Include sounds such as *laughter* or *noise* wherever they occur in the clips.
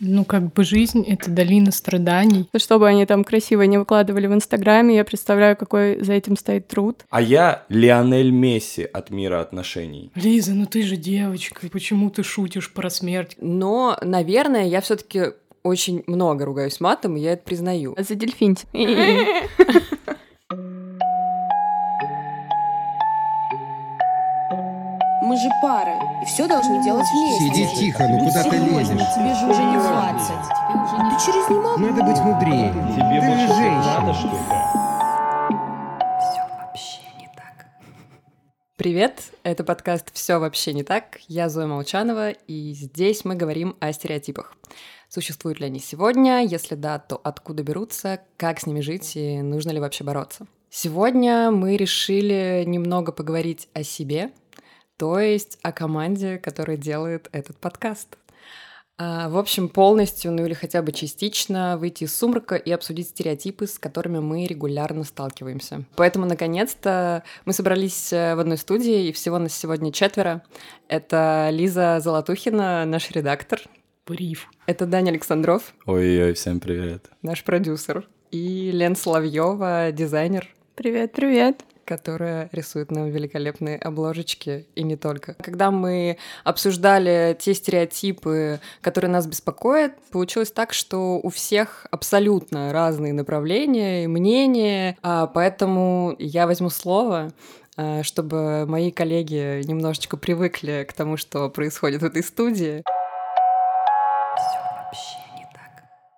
Ну, как бы жизнь — это долина страданий. Что бы они там красиво не выкладывали в Инстаграме, я представляю, какой за этим стоит труд. А я Лионель Месси от мира отношений. Лиза, ну ты же девочка, почему ты шутишь про смерть? Но, наверное, я все таки очень много ругаюсь матом, и я это признаю. За дельфинти. *laughs* Мы же пара, и все должны делать вместе. Сиди тихо, ну куда ты лезешь? Тебе же уже не 20. Ты через не могу. Надо быть мудрее. Тебе Ты больше женщина. надо, что ли? Привет, это подкаст «Все вообще не так». Я Зоя Молчанова, и здесь мы говорим о стереотипах. Существуют ли они сегодня? Если да, то откуда берутся? Как с ними жить и нужно ли вообще бороться? Сегодня мы решили немного поговорить о себе, то есть о команде, которая делает этот подкаст. А, В общем, полностью, ну или хотя бы частично выйти из сумрака и обсудить стереотипы, с которыми мы регулярно сталкиваемся. Поэтому, наконец-то, мы собрались э, в одной студии, и всего нас сегодня четверо. Это Лиза Золотухина, наш редактор. Бриф. Это Даня Александров, Ой-ой, всем привет. наш продюсер. И Лен Соловьева, дизайнер, Привет, привет. Которая рисует нам великолепные обложечки, и не только. Когда мы обсуждали те стереотипы, которые нас беспокоят, получилось так, что у всех абсолютно разные направления и мнения, а, поэтому я возьму слово, а, чтобы мои коллеги немножечко привыкли к тому, что происходит в этой студии.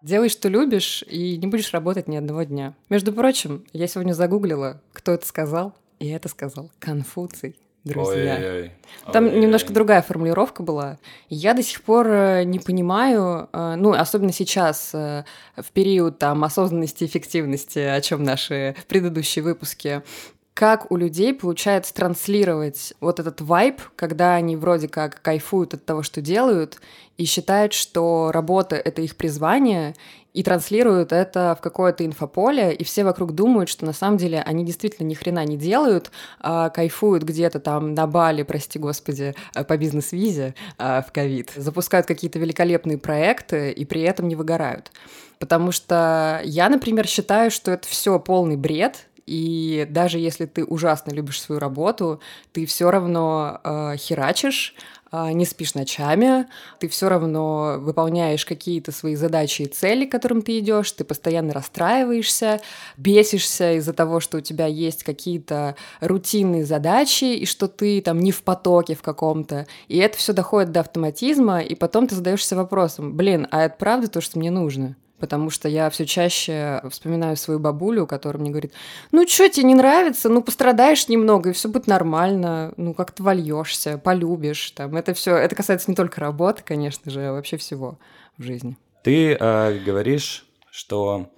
Делай, что любишь, и не будешь работать ни одного дня. Между прочим, я сегодня загуглила, кто это сказал, и это сказал Конфуций. Друзья. Ой-ой-ой. Там Ой-ой-ой. немножко другая формулировка была. Я до сих пор э, не понимаю, э, ну, особенно сейчас, э, в период там осознанности эффективности, о чем наши предыдущие выпуски, как у людей получается транслировать вот этот вайб, когда они вроде как кайфуют от того, что делают, и считают, что работа — это их призвание, и транслируют это в какое-то инфополе, и все вокруг думают, что на самом деле они действительно ни хрена не делают, а кайфуют где-то там на Бали, прости господи, э, по бизнес-визе а, в ковид, запускают какие-то великолепные проекты и при этом не выгорают. Потому что я, например, считаю, что это все полный бред, и даже если ты ужасно любишь свою работу, ты все равно э, херачишь, э, не спишь ночами, ты все равно выполняешь какие-то свои задачи и цели, к которым ты идешь, ты постоянно расстраиваешься, бесишься из-за того, что у тебя есть какие-то рутинные задачи, и что ты там не в потоке в каком-то. И это все доходит до автоматизма, и потом ты задаешься вопросом, блин, а это правда то, что мне нужно? Потому что я все чаще вспоминаю свою бабулю, которая мне говорит, ну что тебе не нравится, ну пострадаешь немного, и все будет нормально, ну как-то вольешься, полюбишь. Там. Это все, это касается не только работы, конечно же, а вообще всего в жизни. Ты э, говоришь, что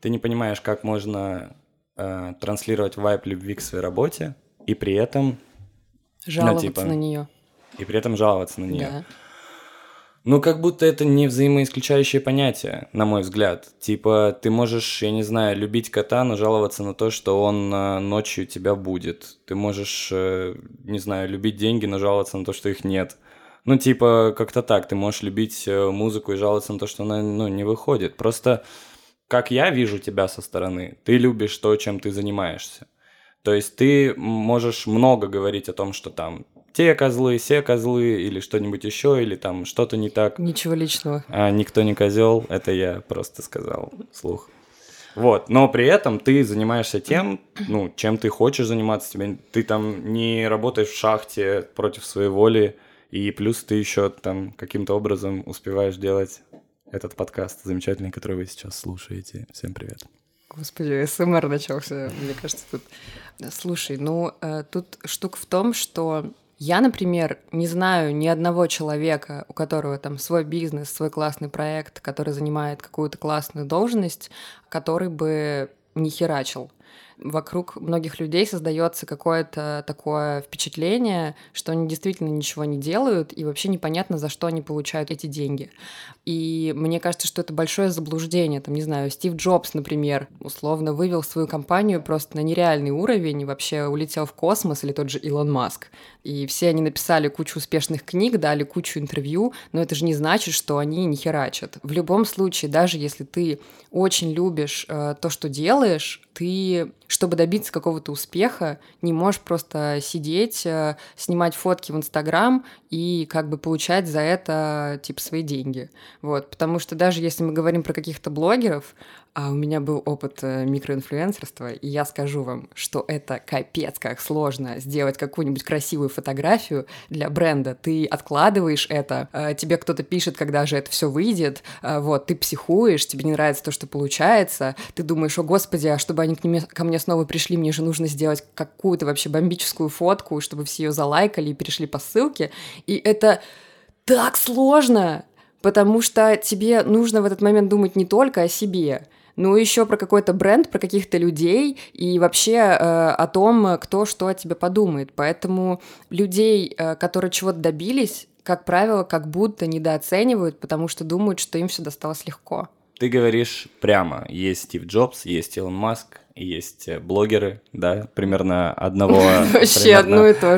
ты не понимаешь, как можно э, транслировать вайп любви к своей работе, и при этом, Жаловаться типа, на нее. и при этом жаловаться на нее. Да. Ну, как будто это не взаимоисключающее понятие, на мой взгляд. Типа, ты можешь, я не знаю, любить кота, но жаловаться на то, что он э, ночью тебя будет. Ты можешь, э, не знаю, любить деньги, но жаловаться на то, что их нет. Ну, типа, как-то так. Ты можешь любить э, музыку и жаловаться на то, что она, ну, не выходит. Просто, как я вижу тебя со стороны, ты любишь то, чем ты занимаешься. То есть ты можешь много говорить о том, что там те козлы, все козлы, или что-нибудь еще, или там что-то не так. Ничего личного. А никто не козел, это я просто сказал вслух. Вот, но при этом ты занимаешься тем, ну, чем ты хочешь заниматься, тебе, ты там не работаешь в шахте против своей воли, и плюс ты еще там каким-то образом успеваешь делать этот подкаст замечательный, который вы сейчас слушаете. Всем привет. Господи, СМР начался, мне кажется, тут. Слушай, ну, э, тут штука в том, что я, например, не знаю ни одного человека, у которого там свой бизнес, свой классный проект, который занимает какую-то классную должность, который бы не херачил. Вокруг многих людей создается какое-то такое впечатление, что они действительно ничего не делают, и вообще непонятно, за что они получают эти деньги. И мне кажется, что это большое заблуждение. Там, не знаю, Стив Джобс, например, условно вывел свою компанию просто на нереальный уровень, и вообще улетел в космос, или тот же Илон Маск. И все они написали кучу успешных книг, дали кучу интервью, но это же не значит, что они не херачат. В любом случае, даже если ты очень любишь э, то, что делаешь, ты, чтобы добиться какого-то успеха, не можешь просто сидеть, э, снимать фотки в Инстаграм и как бы получать за это, типа, свои деньги. Вот, потому что даже если мы говорим про каких-то блогеров, а у меня был опыт э, микроинфлюенсерства, и я скажу вам, что это капец как сложно сделать какую-нибудь красивую фотографию для бренда. Ты откладываешь это, э, тебе кто-то пишет, когда же это все выйдет, э, вот, ты психуешь, тебе не нравится то, что получается, ты думаешь, о господи, а чтобы они к ним, ко мне снова пришли, мне же нужно сделать какую-то вообще бомбическую фотку, чтобы все ее залайкали и перешли по ссылке, и это так сложно, потому что тебе нужно в этот момент думать не только о себе, ну, еще про какой-то бренд, про каких-то людей и вообще э, о том, кто что о тебе подумает. Поэтому людей, э, которые чего-то добились, как правило, как будто недооценивают, потому что думают, что им все досталось легко. Ты говоришь прямо, есть Стив Джобс, есть Илон Маск, есть э, блогеры, да, примерно одного... *laughs*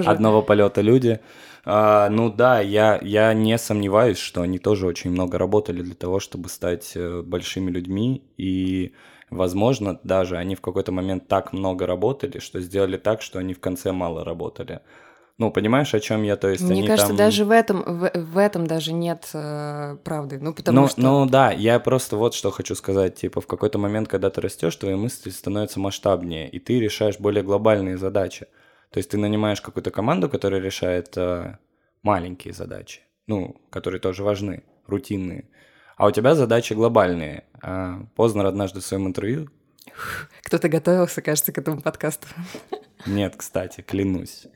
Же. Одного полета люди. А, ну да, я, я не сомневаюсь, что они тоже очень много работали для того, чтобы стать э, большими людьми, и, возможно, даже они в какой-то момент так много работали, что сделали так, что они в конце мало работали. Ну, понимаешь, о чем я? То есть Мне они кажется, там... даже в этом, в, в этом даже нет э, правды. Ну, потому ну, что... ну да, я просто вот что хочу сказать. Типа, в какой-то момент, когда ты растешь, твои мысли становятся масштабнее, и ты решаешь более глобальные задачи. То есть ты нанимаешь какую-то команду, которая решает э, маленькие задачи, ну, которые тоже важны, рутинные. А у тебя задачи глобальные. А Познер однажды в своем интервью... Кто-то готовился, кажется, к этому подкасту. Нет, кстати, клянусь.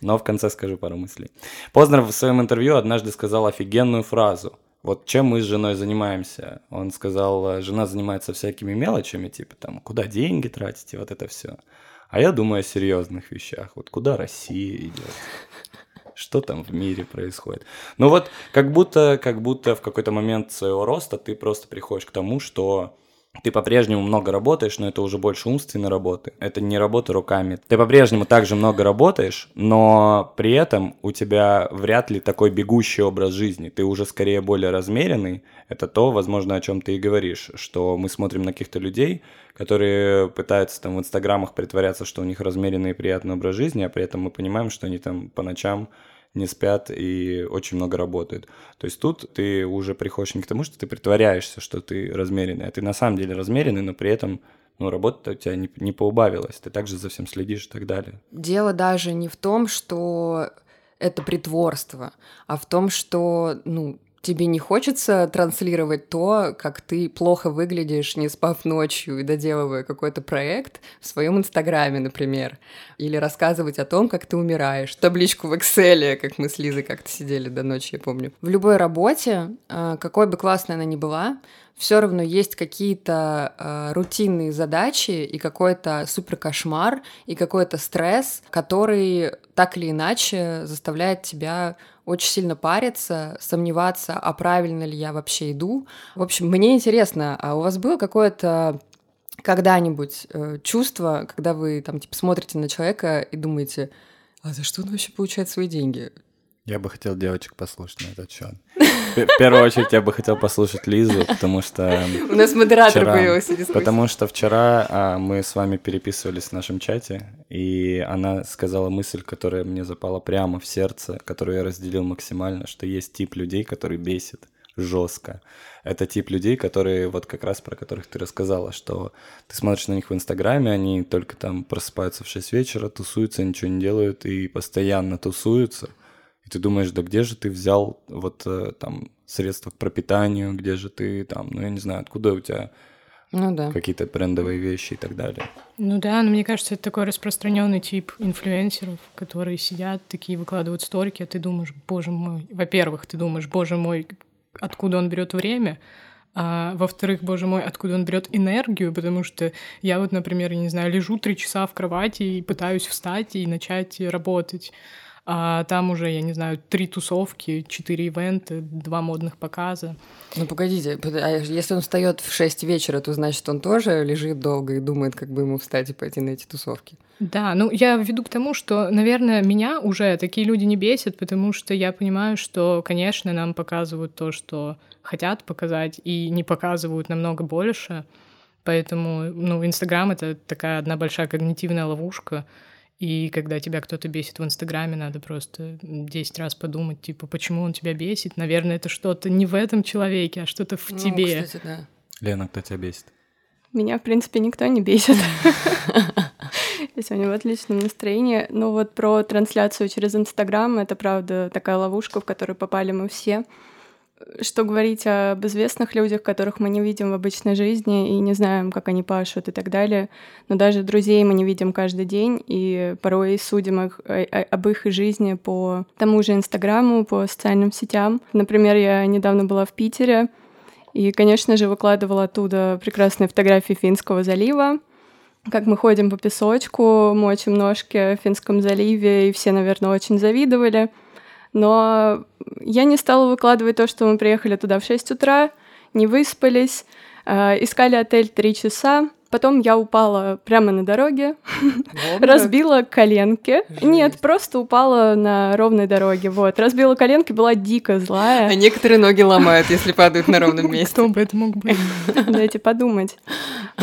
Но в конце скажу пару мыслей. Познер в своем интервью однажды сказал офигенную фразу. Вот чем мы с женой занимаемся? Он сказал, жена занимается всякими мелочами, типа там, куда деньги тратите, вот это все. А я думаю о серьезных вещах. Вот куда Россия идет? Что там в мире происходит? Ну вот, как будто, как будто в какой-то момент своего роста ты просто приходишь к тому, что ты по-прежнему много работаешь, но это уже больше умственной работы. Это не работа руками. Ты по-прежнему также много работаешь, но при этом у тебя вряд ли такой бегущий образ жизни. Ты уже скорее более размеренный. Это то, возможно, о чем ты и говоришь, что мы смотрим на каких-то людей, которые пытаются там в инстаграмах притворяться, что у них размеренный и приятный образ жизни, а при этом мы понимаем, что они там по ночам не спят и очень много работают. То есть тут ты уже приходишь не к тому, что ты притворяешься, что ты размеренный, а ты на самом деле размеренный, но при этом ну, работа у тебя не, не поубавилась, ты также за всем следишь и так далее. Дело даже не в том, что это притворство, а в том, что, ну, тебе не хочется транслировать то, как ты плохо выглядишь, не спав ночью и доделывая какой-то проект в своем инстаграме, например, или рассказывать о том, как ты умираешь, табличку в Excel, как мы с Лизой как-то сидели до ночи, я помню. В любой работе, а, какой бы классной она ни была, все равно есть какие-то э, рутинные задачи и какой-то супер кошмар и какой-то стресс, который так или иначе заставляет тебя очень сильно париться, сомневаться, а правильно ли я вообще иду. В общем, мне интересно, а у вас было какое-то когда-нибудь э, чувство, когда вы там типа смотрите на человека и думаете, а за что он вообще получает свои деньги? Я бы хотел девочек послушать на этот счет. В первую очередь я бы хотел послушать Лизу, потому что... У нас модератор появился. Потому что вчера а, мы с вами переписывались в нашем чате, и она сказала мысль, которая мне запала прямо в сердце, которую я разделил максимально, что есть тип людей, который бесит жестко. Это тип людей, которые, вот как раз про которых ты рассказала, что ты смотришь на них в Инстаграме, они только там просыпаются в 6 вечера, тусуются, ничего не делают и постоянно тусуются. И ты думаешь, да где же ты взял вот э, там средства к пропитанию, где же ты там, ну я не знаю, откуда у тебя ну, да. какие-то брендовые вещи и так далее. Ну да, но мне кажется, это такой распространенный тип инфлюенсеров, которые сидят, такие выкладывают сторики, а ты думаешь, боже мой, во-первых, ты думаешь, боже мой, откуда он берет время, А во-вторых, боже мой, откуда он берет энергию, потому что я вот, например, я не знаю, лежу три часа в кровати и пытаюсь встать и начать работать. А там уже, я не знаю, три тусовки, четыре ивента, два модных показа. Ну погодите, а если он встает в 6 вечера, то значит он тоже лежит долго и думает, как бы ему встать и пойти на эти тусовки. Да, ну я веду к тому, что, наверное, меня уже такие люди не бесят, потому что я понимаю, что, конечно, нам показывают то, что хотят показать, и не показывают намного больше. Поэтому, ну, Инстаграм — это такая одна большая когнитивная ловушка. И когда тебя кто-то бесит в Инстаграме, надо просто 10 раз подумать, типа, почему он тебя бесит. Наверное, это что-то не в этом человеке, а что-то в Ну, тебе. кстати, да. Лена, кто тебя бесит? Меня, в принципе, никто не бесит. *laughs* Я сегодня в отличном настроении. Но вот про трансляцию через Инстаграм — это, правда, такая ловушка, в которую попали мы все. Что говорить об известных людях, которых мы не видим в обычной жизни и не знаем, как они пашут и так далее. Но даже друзей мы не видим каждый день, и порой судим их, о- о- об их жизни по тому же Инстаграму, по социальным сетям. Например, я недавно была в Питере, и, конечно же, выкладывала оттуда прекрасные фотографии Финского залива, как мы ходим по песочку, мочим ножки в Финском заливе, и все, наверное, очень завидовали. Но я не стала выкладывать то, что мы приехали туда в 6 утра, не выспались, э, искали отель 3 часа, Потом я упала прямо на дороге, разбила коленки. Жесть. Нет, просто упала на ровной дороге. Вот, разбила коленки, была дико А злая. некоторые ноги ломают, если падают на ровном месте. Кто бы это мог быть? Дайте подумать.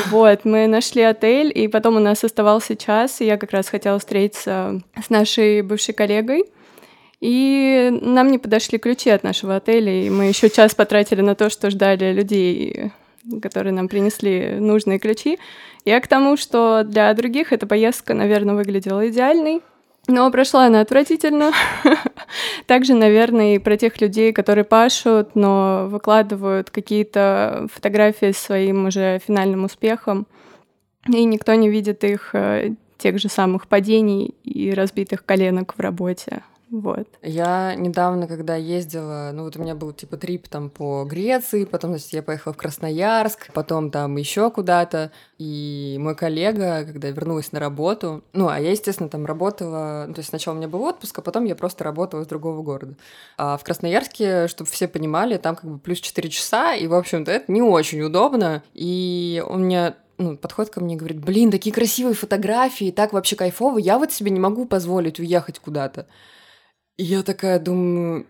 Вот, мы нашли отель, и потом у нас оставался час, и я как раз хотела встретиться с нашей бывшей коллегой. И нам не подошли ключи от нашего отеля, и мы еще час потратили на то, что ждали людей, которые нам принесли нужные ключи. Я к тому, что для других эта поездка, наверное, выглядела идеальной, но прошла она отвратительно. *laughs* Также, наверное, и про тех людей, которые пашут, но выкладывают какие-то фотографии с своим уже финальным успехом, и никто не видит их э, тех же самых падений и разбитых коленок в работе. Вот. Я недавно, когда ездила, ну вот у меня был типа трип там по Греции, потом, значит, я поехала в Красноярск, потом там еще куда-то, и мой коллега, когда вернулась на работу, ну, а я, естественно, там работала, ну, то есть сначала у меня был отпуск, а потом я просто работала из другого города. А в Красноярске, чтобы все понимали, там как бы плюс 4 часа, и, в общем-то, это не очень удобно, и у меня ну, подходит ко мне и говорит, блин, такие красивые фотографии, так вообще кайфово, я вот себе не могу позволить уехать куда-то. Я такая думаю,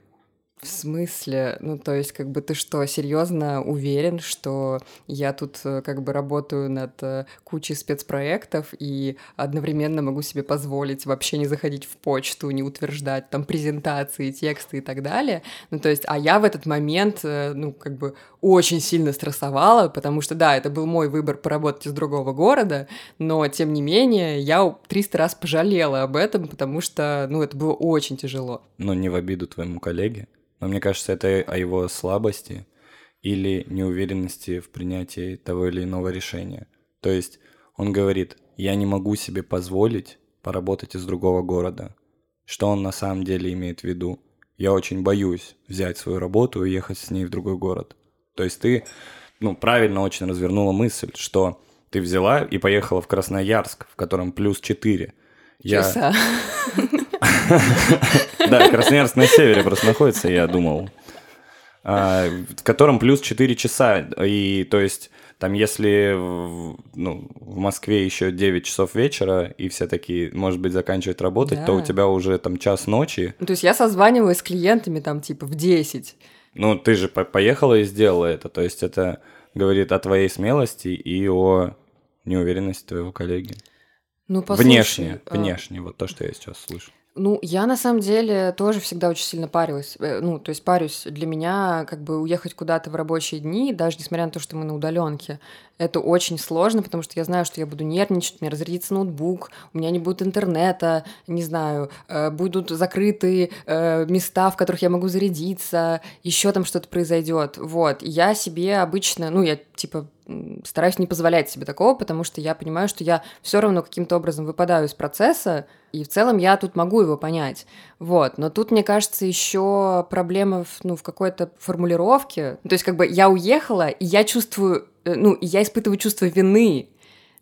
в смысле? Ну, то есть, как бы ты что, серьезно уверен, что я тут э, как бы работаю над э, кучей спецпроектов и одновременно могу себе позволить вообще не заходить в почту, не утверждать там презентации, тексты и так далее. Ну, то есть, а я в этот момент, э, ну, как бы очень сильно стрессовала, потому что, да, это был мой выбор поработать из другого города, но, тем не менее, я 300 раз пожалела об этом, потому что, ну, это было очень тяжело. Ну, не в обиду твоему коллеге, но мне кажется, это о его слабости или неуверенности в принятии того или иного решения. То есть он говорит, я не могу себе позволить поработать из другого города. Что он на самом деле имеет в виду? Я очень боюсь взять свою работу и ехать с ней в другой город. То есть ты, ну, правильно очень развернула мысль, что ты взяла и поехала в Красноярск, в котором плюс 4. Я... Часа. *laughs* Да, Красноярск на севере просто находится, я думал. А, в котором плюс 4 часа. И то есть там если ну, в Москве еще 9 часов вечера, и все такие, может быть, заканчивают работать, то у Да. тебя уже там час ночи. Ну, то есть я созванивалась с клиентами там типа в 10. Ну, ты же по- поехала и сделала это. То есть это говорит о твоей смелости и о неуверенности твоего коллеги. Ну, послушай, внешне, а, внешне, вот то, что я сейчас слышу. Ну, я на самом деле тоже всегда очень сильно парилась. Э, Ну, то есть парюсь. Для меня как бы уехать куда-то в рабочие дни, даже несмотря на то, что мы на удаленке, это очень сложно, потому что я знаю, что я буду нервничать, меня разрядится ноутбук, у меня не будет интернета, не знаю, э, будут закрыты э, места, в которых я могу зарядиться, еще там что-то произойдет. Вот. Я себе обычно, ну, я типа стараюсь не позволять себе такого, потому что я понимаю, что я все равно каким-то образом выпадаю из процесса, и в целом я тут могу его понять. Вот. Но тут, мне кажется, еще проблема в, ну, в какой-то формулировке. То есть, как бы я уехала, и я чувствую, э, ну, я испытываю чувство вины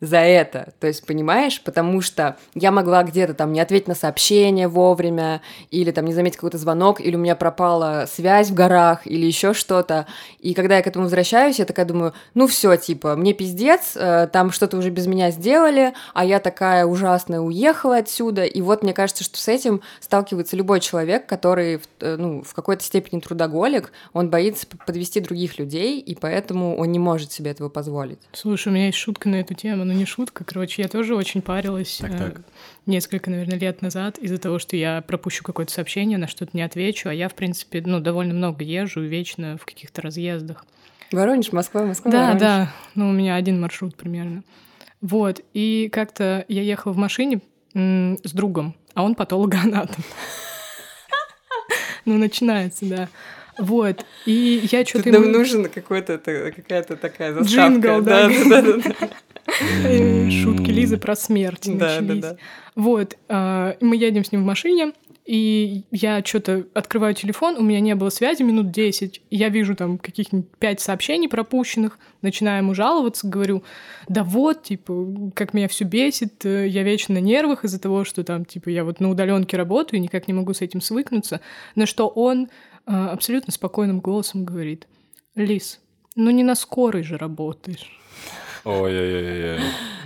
за это. То есть, понимаешь, потому что я могла где-то там не ответить на сообщение вовремя, или там не заметить какой-то звонок, или у меня пропала связь в горах, или еще что-то. И когда я к этому возвращаюсь, я такая думаю, ну все, типа, мне пиздец, э, там что-то уже без меня сделали, а я такая ужасная уехала отсюда. И вот мне кажется, что с этим сталкивается любой человек, который э, ну, в какой-то степени трудоголик, он боится подвести других людей, и поэтому он не может себе этого позволить. Слушай, у меня есть шутка на эту тему, но не шутка, короче, я тоже очень парилась Так, э, так. несколько, наверное, лет назад из-за того, что я пропущу какое-то сообщение, на что-то не отвечу, а я, в принципе, ну, довольно много езжу, вечно в каких-то разъездах. Воронеж, Москва, Москва, Да, Воронеж. да, ну, у меня один маршрут примерно. Вот, и как-то я ехала в машине м, с другом, а он патологоанатом. *laughs* Ну, начинается, да. Вот, и я Тут что-то нам нужен какой-то какая-то такая заставка. Джингл, да. да, да, да, да. Шутки Лизы про смерть начались. Вот, а, мы едем с ним в машине, и я что-то открываю телефон, у меня не было связи минут 10, и я вижу там каких-нибудь пять сообщений пропущенных, начинаю ему жаловаться, говорю, да вот, типа, как меня все бесит, э, я вечно на нервах из-за того, что там, типа, я вот на удаленке работаю, никак не могу с этим свыкнуться, на что он абсолютно спокойным голосом говорит, Лис, ну не на скорой же работаешь. Ой-ой-ой.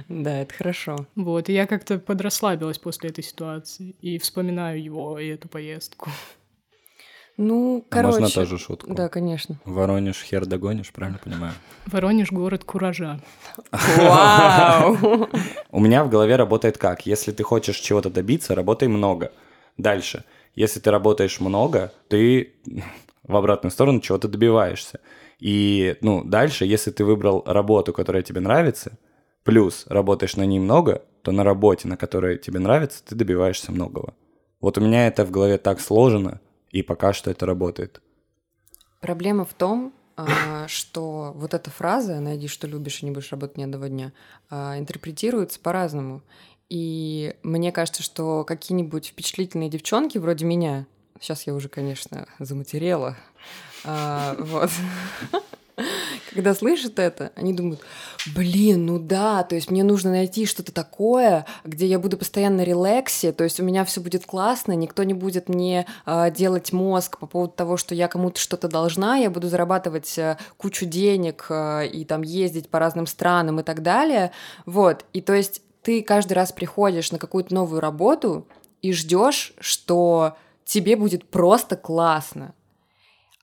Да, это хорошо. Вот, и я как-то подрасслабилась после этой ситуации и вспоминаю его и эту поездку. Ну, короче. Можно тоже шутку? Да, конечно. Воронеж хер догонишь, правильно понимаю? Воронеж — город куража. Вау! *laughs* У меня в голове работает как? Если ты хочешь чего-то добиться, работай много. Дальше. Если ты работаешь много, ты *laughs* в обратную сторону чего-то добиваешься. И, ну, дальше, если ты выбрал работу, которая тебе нравится, плюс работаешь на ней много, то на работе, на которой тебе нравится, ты добиваешься многого. Вот у меня это в голове так сложено, и пока что это работает. Проблема в том, а, что вот эта фраза «найди, что любишь, и не будешь работать ни одного дня» а, интерпретируется по-разному. И мне кажется, что какие-нибудь впечатлительные девчонки вроде меня, сейчас я уже, конечно, заматерела, вот, когда слышат это, они думают, блин, ну да, то есть мне нужно найти что-то такое, где я буду постоянно релаксе, то есть у меня все будет классно, никто не будет мне а, делать мозг по поводу того, что я кому-то что-то должна, я буду зарабатывать а, кучу денег а, и там ездить по разным странам и так далее, вот, и то есть ты каждый раз приходишь на какую-то новую работу и ждешь, что тебе будет просто классно.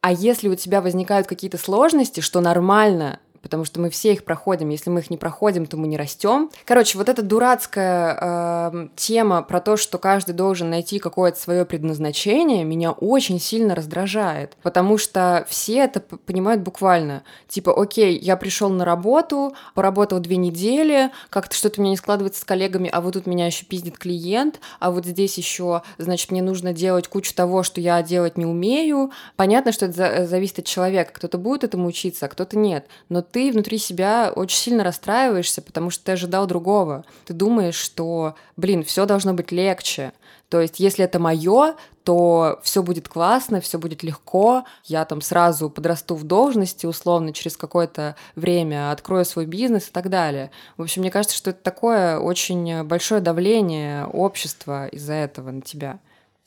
А если у тебя возникают какие-то сложности, что нормально, потому что мы все их проходим. Если мы их не проходим, то мы не растем. Короче, вот эта дурацкая э, тема про то, что каждый должен найти какое-то свое предназначение, меня очень сильно раздражает, потому что все это понимают буквально. Типа, окей, я пришел на работу, поработал две недели, как-то что-то у меня не складывается с коллегами, а вот тут меня еще пиздит клиент, а вот здесь еще, значит, мне нужно делать кучу того, что я делать не умею. Понятно, что это за- зависит от человека. Кто-то будет этому учиться, а кто-то нет. Но ты внутри себя очень сильно расстраиваешься, потому что ты ожидал другого. Ты думаешь, что, блин, все должно быть легче. То есть, если это мое, то все будет классно, все будет легко. Я там сразу подрасту в должности, условно, через какое-то время открою свой бизнес и так далее. В общем, мне кажется, что это такое очень большое давление общества из-за этого на тебя.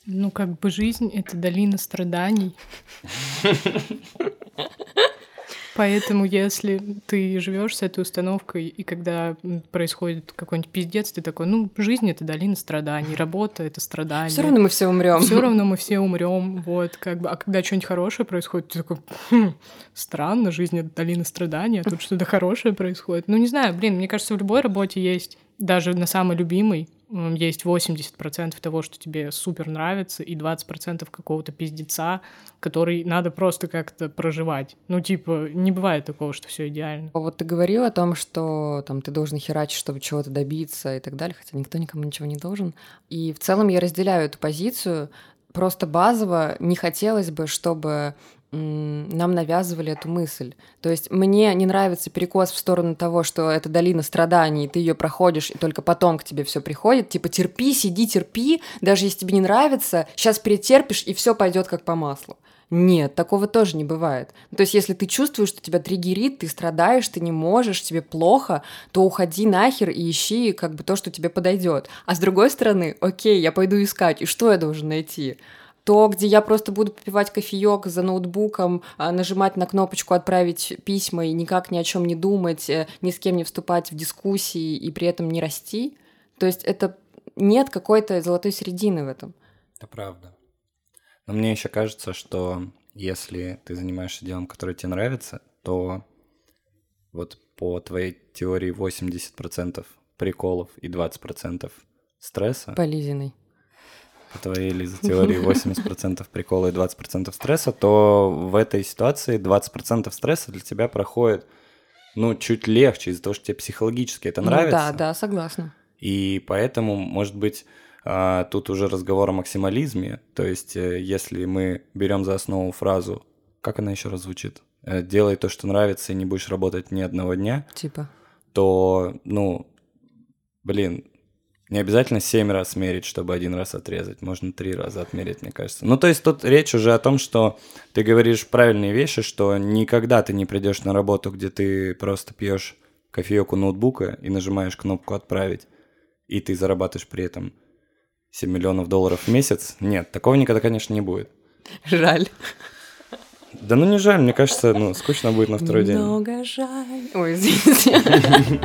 Ну, как бы жизнь — это долина страданий. *laughs* Поэтому, если ты живешь с этой установкой, и когда происходит какой-нибудь пиздец, ты такой, ну, жизнь это долина страданий, работа это страдания. Все равно мы все умрем. Все равно мы все умрем, вот, как бы. А когда что-нибудь хорошее происходит, ты такой, «Хм, странно, жизнь это долина страданий, а тут что-то хорошее происходит. Ну, не знаю, блин, мне кажется, в любой работе есть, даже на самой любимой, есть 80% того, что тебе супер нравится, и 20% какого-то пиздеца, который надо просто как-то проживать. Ну, типа, не бывает такого, что все идеально. Вот ты говорил о том, что там ты должен херачить, чтобы чего-то добиться и так далее, хотя никто никому ничего не должен. И в целом я разделяю эту позицию. Просто базово не хотелось бы, чтобы нам навязывали эту мысль. То есть мне не нравится перекос в сторону того, что это долина страданий, и ты ее проходишь, и только потом к тебе все приходит. Типа терпи, сиди, терпи, даже если тебе не нравится, сейчас перетерпишь, и все пойдет как по маслу. Нет, такого тоже не бывает. То есть, если ты чувствуешь, что тебя триггерит, ты страдаешь, ты не можешь, тебе плохо, то уходи нахер и ищи как бы то, что тебе подойдет. А с другой стороны, окей, я пойду искать, и что я должен найти? То, где я просто буду попивать кофеек за ноутбуком, а, нажимать на кнопочку «Отправить письма» и никак ни о чем не думать, э, ни с кем не вступать в дискуссии и при этом не расти. То есть это нет какой-то золотой середины в этом. Это правда. Но мне еще кажется, что если ты занимаешься делом, которое тебе нравится, то вот по твоей теории 80% приколов и 20% стресса, По Лизиной. По твоей Лиза теории *laughs* 80% прикола и 20% стресса, то в этой ситуации 20% стресса для тебя проходит ну, чуть легче из-за того, что тебе психологически это Ну нравится. да, да, согласна. И поэтому, может быть, а, тут уже разговор о максимализме. То есть, э, если мы берем за основу фразу, как она еще раз звучит? Э, Делай то, что нравится, и не будешь работать ни одного дня, Типа. то, ну, блин, не обязательно семь раз мерить, чтобы один раз отрезать. Можно три раза отмерить, мне кажется. Ну, то есть тут речь уже о том, что ты говоришь правильные вещи, что никогда ты не придешь на работу, где ты просто пьешь кофеек у ноутбука и нажимаешь кнопку «Отправить», и ты зарабатываешь при этом 7 миллионов долларов в месяц. Нет, такого никогда, конечно, не будет. Жаль. Да ну не жаль, мне кажется, ну, скучно будет на второй день. Много жаль. Ой, извините.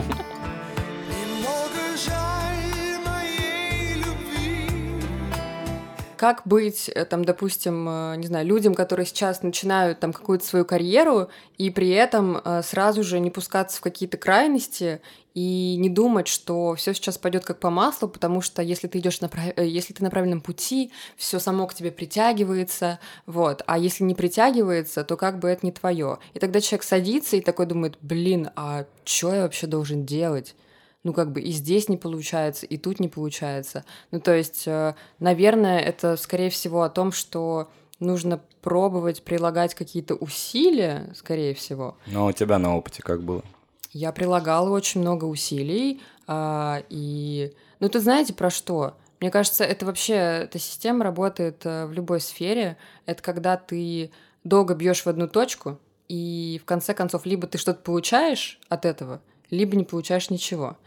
Как быть, э, там, допустим, э, не знаю, людям, которые сейчас начинают там какую-то свою карьеру, и при этом э, сразу же не пускаться в какие-то крайности и не думать, что все сейчас пойдет как по маслу, потому что если ты идешь на если ты на правильном пути, все само к тебе притягивается, вот. А если не притягивается, то как бы это не твое. И тогда человек садится и такой думает, блин, а что я вообще должен делать? Ну, как бы и здесь не получается, и тут не получается. Ну, то есть, э, наверное, это, скорее всего, о том, что нужно пробовать прилагать какие-то усилия, скорее всего. Но у тебя на опыте как было? Я прилагала очень много усилий, а, и... Ну, ты знаете, про что? Мне кажется, это вообще, эта система работает э, в любой сфере. Это когда ты долго бьешь в одну точку, и в конце концов либо ты что-то получаешь от этого, либо не получаешь ничего.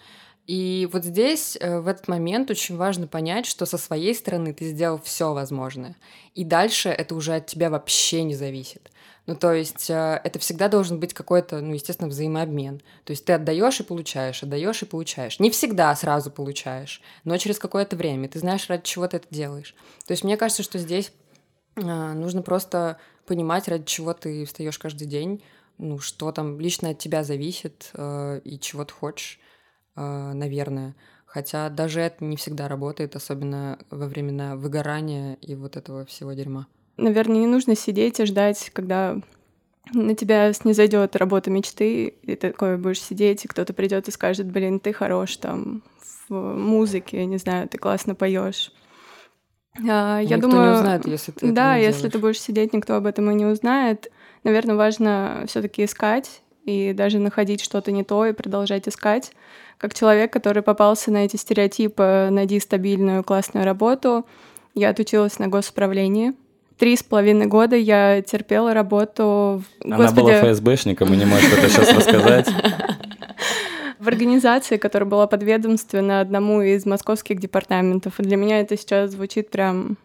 И вот здесь, э, в этот момент, очень важно понять, что со своей стороны ты сделал все возможное. И дальше это уже от тебя вообще не зависит. Ну, то есть э, это всегда должен быть какой-то, ну, естественно, взаимообмен. То есть ты отдаешь и получаешь, отдаешь и получаешь. Не всегда сразу получаешь, но через какое-то время. Ты знаешь, ради чего ты это делаешь. То есть мне кажется, что здесь э, нужно просто понимать, ради чего ты встаешь каждый день, ну, что там лично от тебя зависит э, и чего ты хочешь, э, наверное. Хотя даже это не всегда работает, особенно во времена выгорания и вот этого всего дерьма. Наверное, не нужно сидеть и ждать, когда на тебя снизойдет работа мечты, и ты такой будешь сидеть, и кто-то придет и скажет, блин, ты хорош там в музыке, не знаю, ты классно поешь. А, я Никто думаю, не узнает, если ты да, если ты делаешь. будешь сидеть, никто об этом и не узнает. Наверное, важно все-таки искать и даже находить что-то не то и продолжать искать. Как человек, который попался на эти стереотипы, найди стабильную классную работу, я отучилась на госуправлении. Три с половиной года я терпела работу в, Она была господи, ФСБшником и не может это сейчас рассказать. *laughs* в организации, которая была подведомственна одному из московских департаментов. И для меня это сейчас звучит прям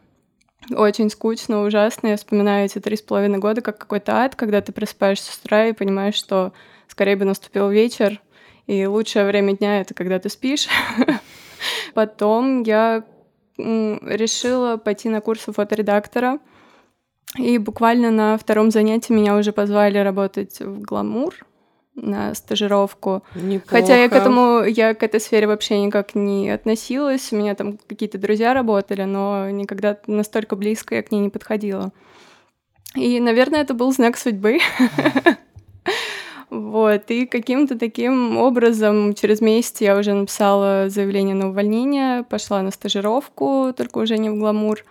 очень скучно, ужасно. Я вспоминаю эти три с половиной года как какой-то ад, когда ты просыпаешься с утра и понимаешь, что скорее бы наступил вечер, и лучшее время дня — это когда ты спишь. *laughs* Потом я решила пойти на курсы фоторедактора, и буквально на втором занятии меня уже позвали работать в «Гламур», на стажировку. Хотя я к Неплохо. этому, я к этой сфере вообще никак не относилась. У меня там какие-то друзья работали, но никогда настолько близко я к ней не подходила. И, наверное, это был знак судьбы. *laughs* Вот, и каким-то таким образом через месяц я уже написала заявление на увольнение, пошла на стажировку, только уже не в гламур.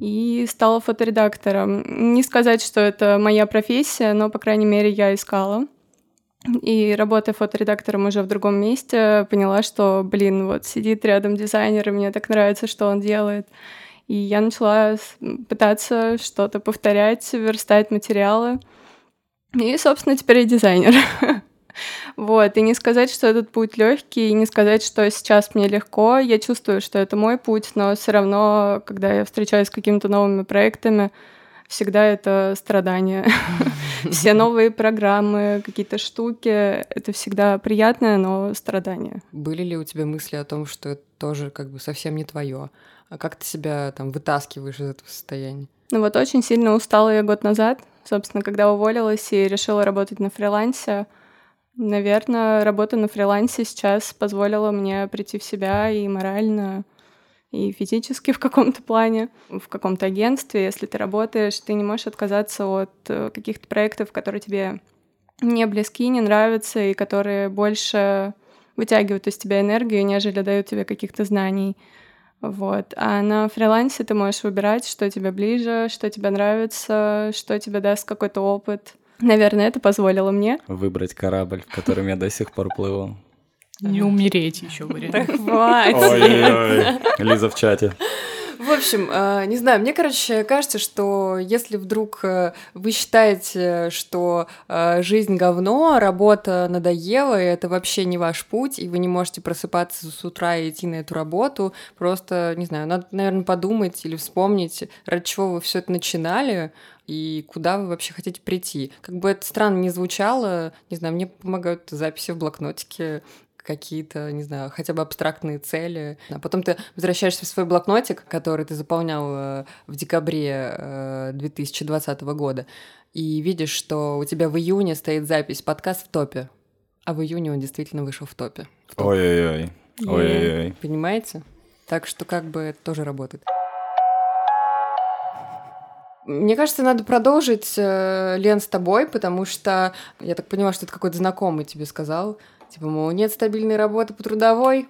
и стала фоторедактором. Не сказать, что это моя профессия, но, по крайней мере, я искала. И работая фоторедактором уже в другом месте, поняла, что, блин, вот сидит рядом дизайнер, и мне так нравится, что он делает. И я начала пытаться что-то повторять, верстать материалы. И, собственно, теперь я дизайнер. *laughs* Вот, и не сказать, что этот путь легкий, и не сказать, что сейчас мне легко. Я чувствую, что это мой путь, но все равно, когда я встречаюсь с какими-то новыми проектами, всегда это страдание. *laughs* *laughs* Все новые программы, какие-то штуки, это всегда приятное, но страдание. Были ли у тебя мысли о том, что это тоже как бы совсем не твое? А как ты себя там вытаскиваешь из этого состояния? Ну вот очень сильно устала я год назад, собственно, когда уволилась и решила работать на фрилансе. Наверное, работа на фрилансе сейчас позволила мне прийти в себя и морально, и физически *laughs* в каком-то плане, в каком-то агентстве. Если ты работаешь, ты не можешь отказаться от э, каких-то проектов, которые тебе не близки, не нравятся, и которые больше вытягивают из тебя энергию, нежели дают тебе каких-то знаний. Вот. А на фрилансе ты можешь выбирать, что тебе ближе, что тебе нравится, что тебе даст какой-то опыт. Наверное, это позволило мне. Выбрать корабль, в котором я до сих пор плыву. Не умереть еще вариант. Хватит! Ой-ой-ой. Лиза в чате. В общем, э, не знаю, мне, короче, кажется, что если вдруг э, вы считаете, что э, жизнь говно, работа надоела, и это вообще не ваш путь, и вы не можете просыпаться с утра и идти на эту работу, просто, не знаю, надо, наверное, подумать или вспомнить, ради чего вы все это начинали, и куда вы вообще хотите прийти. Как бы это странно не звучало, не знаю, мне помогают записи в блокнотике, какие-то, не знаю, хотя бы абстрактные цели. А потом ты возвращаешься в свой блокнотик, который ты заполнял э, в декабре э, 2020 года, и видишь, что у тебя в июне стоит запись «Подкаст в топе», а в июне он действительно вышел в топе. Ой-ой-ой. Ой-ой-ой. Понимаете? Так что как бы это тоже работает. Мне кажется, надо продолжить, э, Лен, с тобой, потому что я так поняла, что это какой-то знакомый тебе сказал. Типа, мол, нет стабильной работы по трудовой,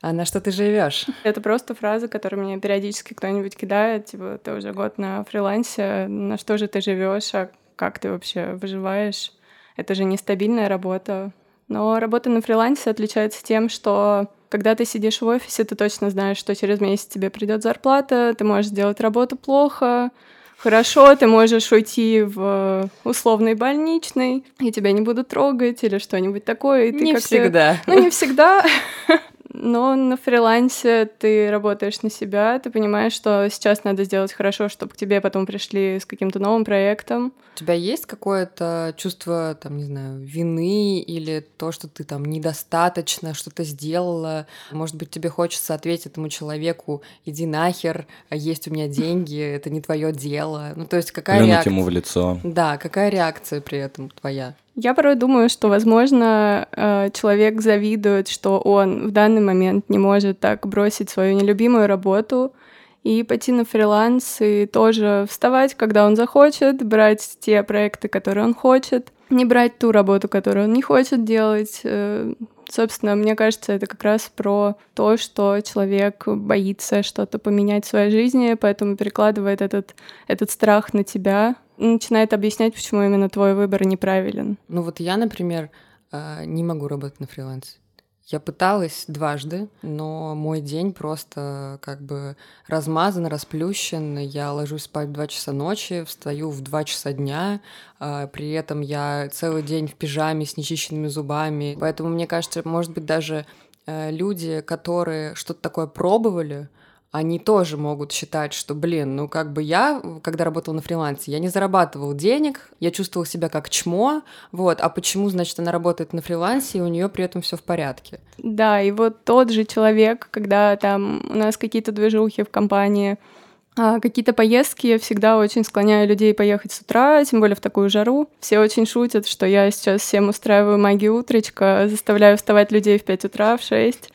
а на что ты живешь? *laughs* Это просто фраза, которую мне периодически кто-нибудь кидает, типа, ты уже год на фрилансе, на что же ты живешь, а как ты вообще выживаешь? Это же нестабильная работа. Но работа на фрилансе отличается тем, что когда ты сидишь в офисе, ты точно знаешь, что через месяц тебе придет зарплата, ты можешь сделать работу плохо, хорошо, ты можешь уйти в условный больничный, и тебя не будут трогать или что-нибудь такое. И ты Не всегда. Ну, не всегда. *laughs* Но на фрилансе ты работаешь на себя, ты понимаешь, что сейчас надо сделать хорошо, чтобы к тебе потом пришли с каким-то новым проектом. У тебя есть какое-то чувство, там, не знаю, вины или то, что ты там недостаточно что-то сделала? Может быть, тебе хочется ответить этому человеку, иди нахер, есть у меня деньги, это не твое дело. Ну, то есть какая Плюнуть реакция? ему в лицо. Да, какая реакция при этом твоя? Я порой думаю, что, возможно, э, человек завидует, что он в данный момент не может так бросить свою нелюбимую работу и пойти на фриланс и тоже вставать, когда он захочет, брать те проекты, которые он хочет, не брать ту работу, которую он не хочет делать. Э, Собственно, мне кажется, это как раз про то, что человек боится что-то поменять в своей жизни, поэтому перекладывает этот, этот страх на тебя, начинает объяснять, почему именно твой выбор неправилен. Ну вот я, например, э, не могу работать на фрилансе. Я пыталась дважды, но мой день просто как бы размазан, расплющен. Я ложусь спать в 2 часа ночи, встаю в 2 часа дня, а, при этом я целый день в пижаме с нечищенными зубами. Поэтому мне кажется, может быть, даже э, люди, которые что-то такое пробовали, они тоже могут считать, что, блин, ну как бы я, когда работала на фрилансе, я не зарабатывал денег, я чувствовала себя как чмо, вот, а почему, значит, она работает на фрилансе, и у нее при этом все в порядке? Да, и вот тот же человек, когда там у нас какие-то движухи в компании, а, какие-то поездки, я всегда очень склоняю людей поехать с утра, тем более в такую жару. Все очень шутят, что я сейчас всем устраиваю магию утречка, заставляю вставать людей в 5 утра, в 6.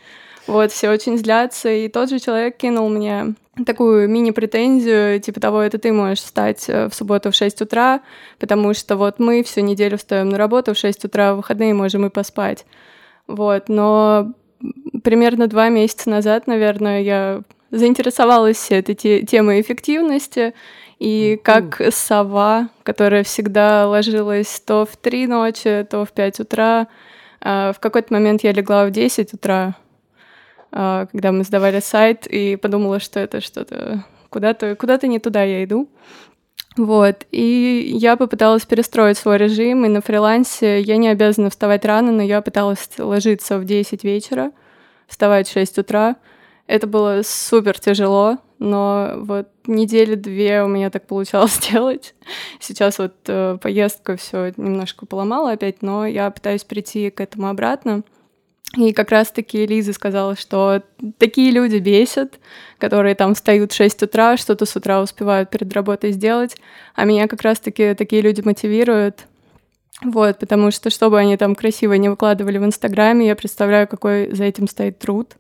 Вот, все очень злятся, и тот же человек кинул мне такую мини-претензию, типа того, это ты можешь встать э, в субботу в 6 утра, потому что вот мы всю неделю встаем на работу в 6 утра, в выходные можем и поспать. Вот, но примерно два месяца назад, наверное, я заинтересовалась этой те- темой эффективности, и как сова, которая всегда ложилась то в три ночи, то в пять утра, а, в какой-то момент я легла в 10 утра, когда мы сдавали сайт, и подумала, что это что-то куда-то куда не туда я иду. Вот, и я попыталась перестроить свой режим, и на фрилансе я не обязана вставать рано, но я пыталась ложиться в 10 вечера, вставать в 6 утра. Это было супер тяжело, но вот недели две у меня так получалось *laughs* делать. Сейчас вот э, поездка все немножко поломала опять, но я пытаюсь прийти к этому обратно. И как раз-таки Лиза сказала, что такие люди бесят, которые там встают в 6 утра, что-то с утра успевают перед работой сделать, а меня как раз-таки такие люди мотивируют. Вот, потому что, чтобы они там красиво не выкладывали в Инстаграме, я представляю, какой за этим стоит труд.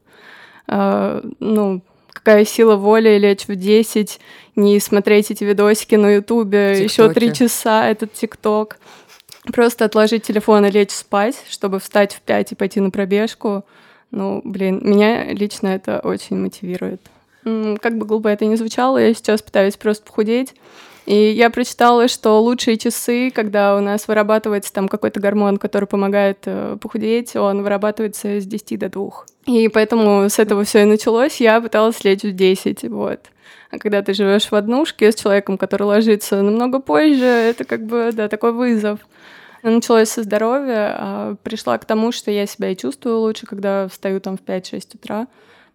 А, ну, какая сила воли лечь в 10, не смотреть эти видосики на Ютубе еще три часа, этот ТикТок. Просто отложить телефон и лечь спать, чтобы встать в 5 и пойти на пробежку. Ну, блин, меня лично это очень мотивирует. Как бы глупо это ни звучало, я сейчас пытаюсь просто похудеть. И я прочитала, что лучшие часы, когда у нас вырабатывается там какой-то гормон, который помогает э, похудеть, он вырабатывается с 10 до 2. И поэтому с этого все и началось. Я пыталась лечь в 10, вот. А когда ты живешь в однушке с человеком, который ложится намного позже, это как бы, да, такой вызов. Началось со здоровья, а пришла к тому, что я себя и чувствую лучше, когда встаю там в 5-6 утра.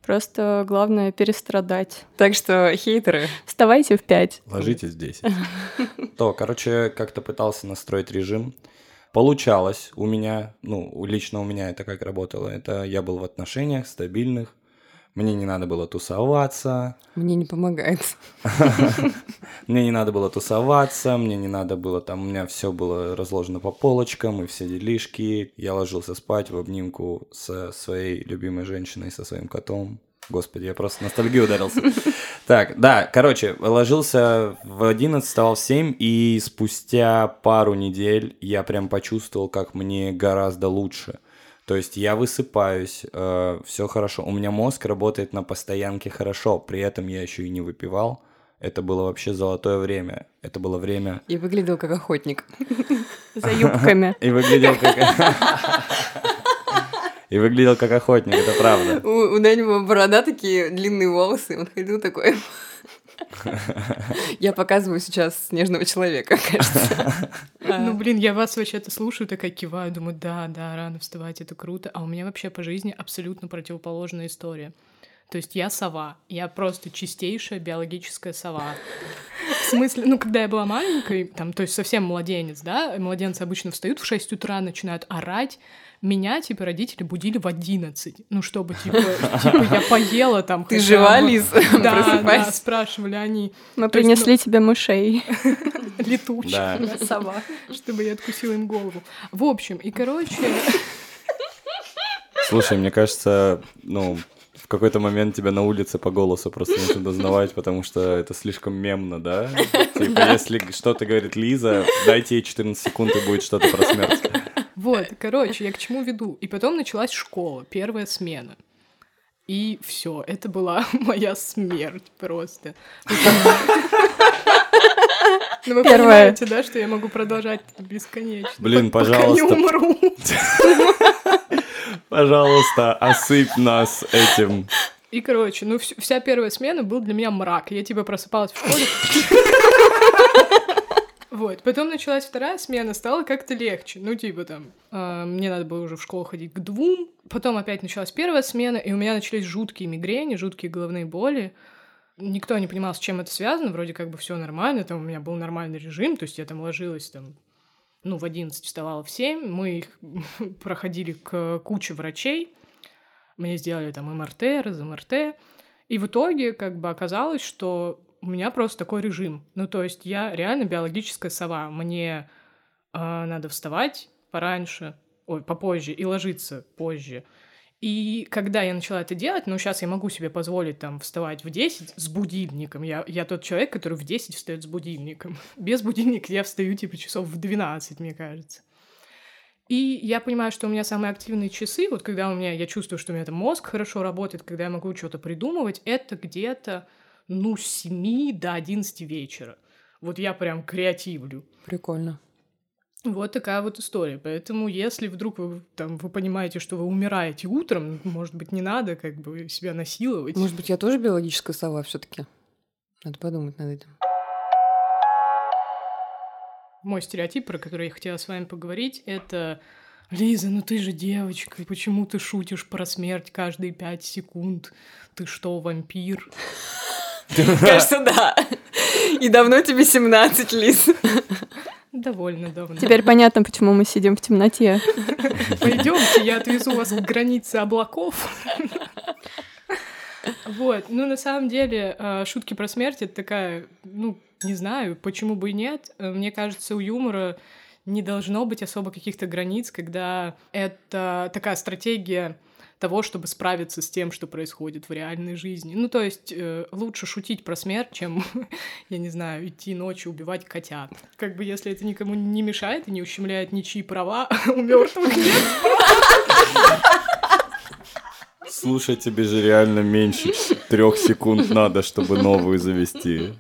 Просто главное перестрадать. Так что, хейтеры, Вставайте в 5. Ложитесь в 10. *laughs* То, короче, как-то пытался настроить режим. Получалось у меня, ну, лично у меня это как работало. Это я был в отношениях стабильных, мне не надо было тусоваться, мне не помогает. *laughs* мне не надо было тусоваться, мне не надо было там, у меня все было разложено по полочкам и все делишки. Я ложился спать в обнимку со своей любимой женщиной, со своим котом. Господи, я просто ностальгию ударился. *laughs* Так, да, короче, ложился в 11, вставал в 7, и спустя пару недель я прям почувствовал, как мне гораздо лучше. То есть я высыпаюсь, все хорошо. У меня мозг работает на постоянке хорошо, при этом я еще и не выпивал. Это было вообще золотое время. Это было время... И выглядел как охотник. *laughs* За юбками. И выглядел как... *laughs* И выглядел как охотник, это правда. У, у борода такие длинные волосы, он ходил такой. Я показываю сейчас снежного человека, *laughs* кажется. *laughs* Ну, блин, я вас вообще-то слушаю, такая киваю, думаю, да, да, рано вставать, это круто. А у меня вообще по жизни абсолютно противоположная история. То есть я сова, я просто чистейшая биологическая сова. В смысле, ну, когда я была маленькой, там, то есть совсем младенец, да, младенцы обычно встают в 6 утра, начинают орать, меня, типа, родители будили в 11, ну, чтобы, типа, *laughs* типа я поела там. Ты жива. Лиз? Да, *laughs* да, Просыпайся. спрашивали они, Мы принесли тебе мышей. *laughs* летучих. Сова. чтобы я откусила им голову. В общем, и короче, Слушай, мне кажется, ну, в какой-то момент тебя на улице по голосу просто начнут узнавать, потому что это слишком мемно, да? Типа, если что-то говорит Лиза, дайте ей 14 секунд, и будет что-то про смерть. Вот, короче, я к чему веду. И потом началась школа, первая смена. И все, это была *laughs* моя смерть просто. Ну, вы Первая. понимаете, да, что я могу продолжать бесконечно. Блин, по- Пока не пожалуйста. умру. *laughs* Пожалуйста, осыпь нас этим. И, короче, ну, вс- вся первая смена был для меня мрак. Я, типа, просыпалась в школе. *laughs* Вот, потом началась вторая смена, стало как-то легче. Ну, типа там, э, мне надо было уже в школу ходить к двум. Потом опять началась первая смена, и у меня начались жуткие мигрени, жуткие головные боли. Никто не понимал, с чем это связано, вроде как бы все нормально, там у меня был нормальный режим, то есть я там ложилась там, ну, в 11 вставала в 7, мы их *laughs* проходили к куче врачей, мне сделали там МРТ, РЗМРТ, и в итоге как бы оказалось, что у меня просто такой режим. Ну, то есть я реально биологическая сова. Мне э, надо вставать пораньше, ой, попозже, и ложиться позже. И когда я начала это делать, ну, сейчас я могу себе позволить там вставать в 10 с будильником. Я, я тот человек, который в 10 встает с будильником. *laughs* Без будильника я встаю типа часов в 12, мне кажется. И я понимаю, что у меня самые активные часы, вот когда у меня, я чувствую, что у меня там мозг хорошо работает, когда я могу что-то придумывать, это где-то, ну, с 7 до 11 вечера. Вот я прям креативлю. Прикольно. Вот такая вот история. Поэтому, если вдруг вы, там, вы понимаете, что вы умираете утром, может быть, не надо как бы себя насиловать. Может быть, я тоже биологическая сова все таки Надо подумать над этим. Мой стереотип, про который я хотела с вами поговорить, это Лиза, ну ты же девочка, почему ты шутишь про смерть каждые пять секунд? Ты что, вампир? *laughs* Кажется, да. И давно тебе 17, Лиз. Довольно давно. Теперь понятно, почему мы сидим в темноте. Пойдемте, я отвезу вас к границе облаков. Вот, ну на самом деле э, шутки про смерть это такая, ну не знаю, почему бы и нет. Э, Мне кажется, у юмора не должно быть особо каких-то границ, когда это такая стратегия того, чтобы справиться с тем, что происходит в реальной жизни. Ну, то есть э, лучше шутить про смерть, чем, *laughs* я не знаю, идти ночью убивать котят. Как бы если это никому не мешает и не ущемляет ничьи права, *laughs* у мертвых нет Слушай, тебе же реально меньше трех секунд надо, чтобы новую завести.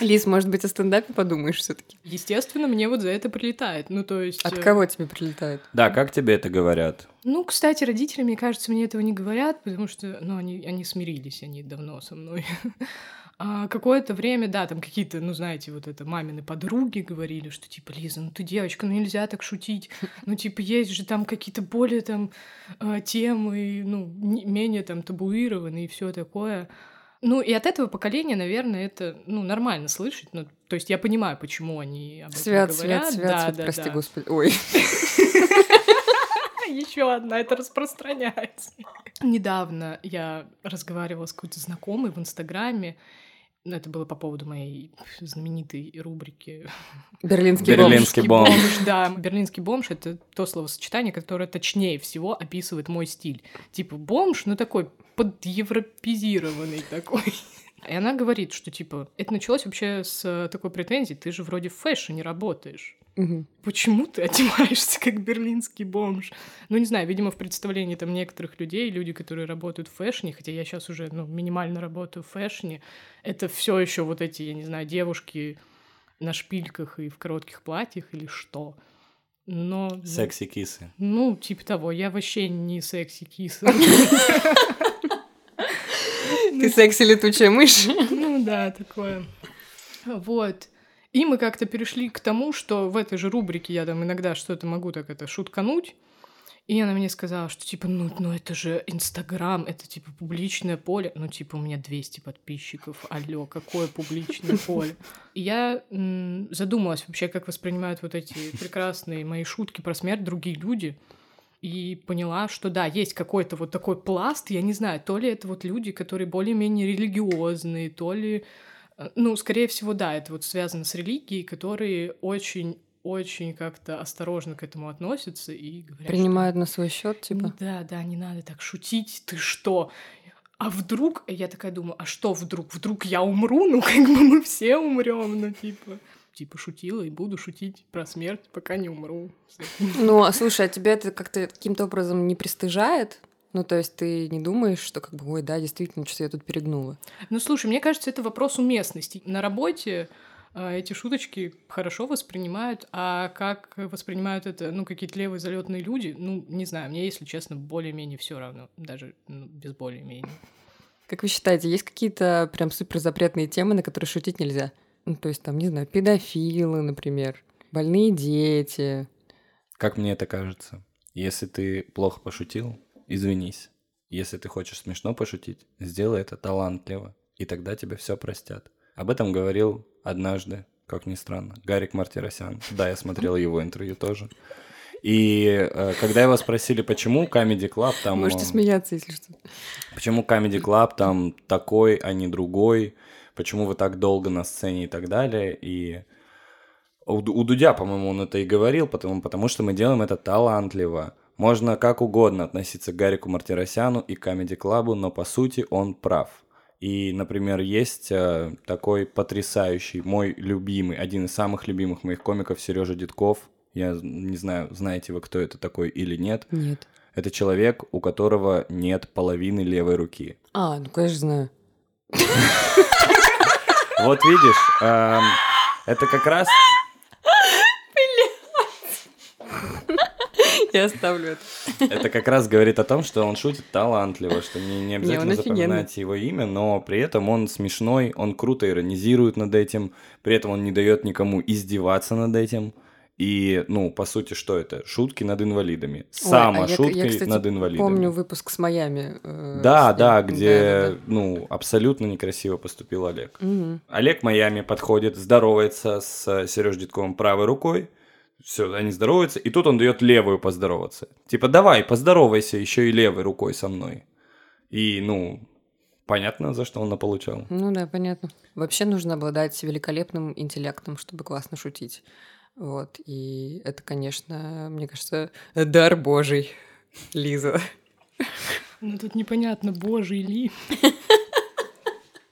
Лиз, может быть, о стендапе подумаешь все таки Естественно, мне вот за это прилетает. Ну, то есть... От э, кого тебе прилетает? Да, как тебе это говорят? Ну, кстати, родители, мне кажется, мне этого не говорят, потому что, ну, они, они смирились, они давно со мной. *laughs* А какое-то время, да, там какие-то, ну, знаете, вот это мамины подруги говорили, что типа, Лиза, ну ты девочка, ну нельзя так шутить. Ну, типа, есть же там какие-то более там э, темы, ну, не- менее там табуированные и все такое. Ну, и от этого поколения, наверное, это, ну, нормально слышать. Ну, то есть я понимаю, почему они об этом Свят, говорят. свят, свят, да, свят, да, прости, да. господи. Ой. *laughs* Еще одна, это распространяется. Недавно я разговаривала с какой-то знакомой в Инстаграме. Ну, это было по поводу моей знаменитой рубрики Берлинский Берлин. бомж. Берлинский бомж. Да, берлинский бомж — это то словосочетание, которое точнее всего описывает мой стиль. Типа бомж, ну такой подевропизированный такой. И она говорит, что типа это началось вообще с такой претензии, ты же вроде в фэшне работаешь. Мгм. Почему ты одеваешься как берлинский бомж? Ну, не знаю, видимо, в представлении там некоторых людей, люди, которые работают в фэшне, хотя я сейчас уже ну, минимально работаю в фэшне, это все еще вот эти, я не знаю, девушки на шпильках и в коротких платьях или что. Но... Секси-кисы. Ну, типа того, я вообще не секси-киса. *laughs* Ты секси-летучая мышь. *laughs* Ну да, такое. Вот. И мы как-то перешли к тому, что в этой же рубрике я там иногда что-то могу так это шуткануть. И она мне сказала, что типа, ну, ну это же Инстаграм, это типа публичное поле. Ну, типа, у меня 200 подписчиков. Алло, какое публичное *laughs* поле? И я м, задумалась вообще, как воспринимают вот эти прекрасные мои шутки про смерть другие люди. И поняла, что да, есть какой-то вот такой пласт, я не знаю, то ли это вот люди, которые более-менее религиозные, то ли... э, Ну, скорее всего, да, это вот связано с религией, которые очень очень как-то осторожно к этому относятся и говорят, что Принимают на свой счет, типа. да, да, не надо так шутить, ты что? А вдруг, я такая думаю, а что вдруг? Вдруг я умру? Ну, как бы мы все умрем, ну, типа. Типа шутила и буду шутить про смерть, пока не умру. Ну, а слушай, а тебя это как-то каким-то образом не пристыжает? Ну, то есть ты не думаешь, что как бы, ой, да, действительно, что я тут перегнула. Ну, слушай, мне кажется, это вопрос уместности. На работе э, эти шуточки хорошо воспринимают, а как воспринимают это, ну, какие-то левые залетные люди, ну, не знаю, мне, если честно, более-менее все равно, даже ну, без более-менее. Как вы считаете, есть какие-то прям супер запретные темы, на которые шутить нельзя? Ну, то есть там, не знаю, педофилы, например, больные дети. Как мне это кажется, если ты плохо пошутил, извинись. Если ты хочешь смешно пошутить, сделай это талантливо, и тогда тебе все простят. Об этом говорил однажды, как ни странно, Гарик Мартиросян. Да, я смотрел его интервью тоже. И э, когда его спросили, почему Comedy Club там... Можете э, смеяться, если что. Почему Comedy Club там такой, а не другой? Почему вы так долго на сцене и так далее? И у, у Дудя, по-моему, он это и говорил, потому, потому что мы делаем это талантливо. Можно как угодно относиться к Гарику Мартиросяну и Comedy Club, но по сути он прав. И, например, есть э, такой потрясающий, мой любимый, один из самых любимых моих комиков Сережа Дедков. Я не знаю, знаете вы, кто это такой или нет. Нет. Это человек, у которого нет половины левой руки. А, ну, конечно, знаю. *laughs* Вот видишь, эм, это как раз... Я оставлю это. Это как раз говорит о том, что он шутит талантливо, что не, не обязательно офигенный. запоминать его имя, но при этом он смешной, он круто иронизирует над этим, при этом он не дает никому издеваться над этим. И, ну, по сути, что это? Шутки над инвалидами. Ой, Само а я- шуткой я, кстати, над инвалидами. Помню выпуск с Майами. э, Да, с да, где, Да-да-да. ну, абсолютно некрасиво поступил Олег. Мгм. Олег Майами подходит, здоровается с Сереж Дедковым правой рукой. Все, они здороваются, и тут он дает левую поздороваться. Типа, давай, поздоровайся еще и левой рукой со мной. И, ну, понятно, за что он наполучал. Ну да, понятно. Вообще нужно обладать великолепным интеллектом, чтобы классно шутить. Вот. И это, конечно, мне кажется, дар божий, *laughs* Лиза. Ну тут непонятно, боже ли.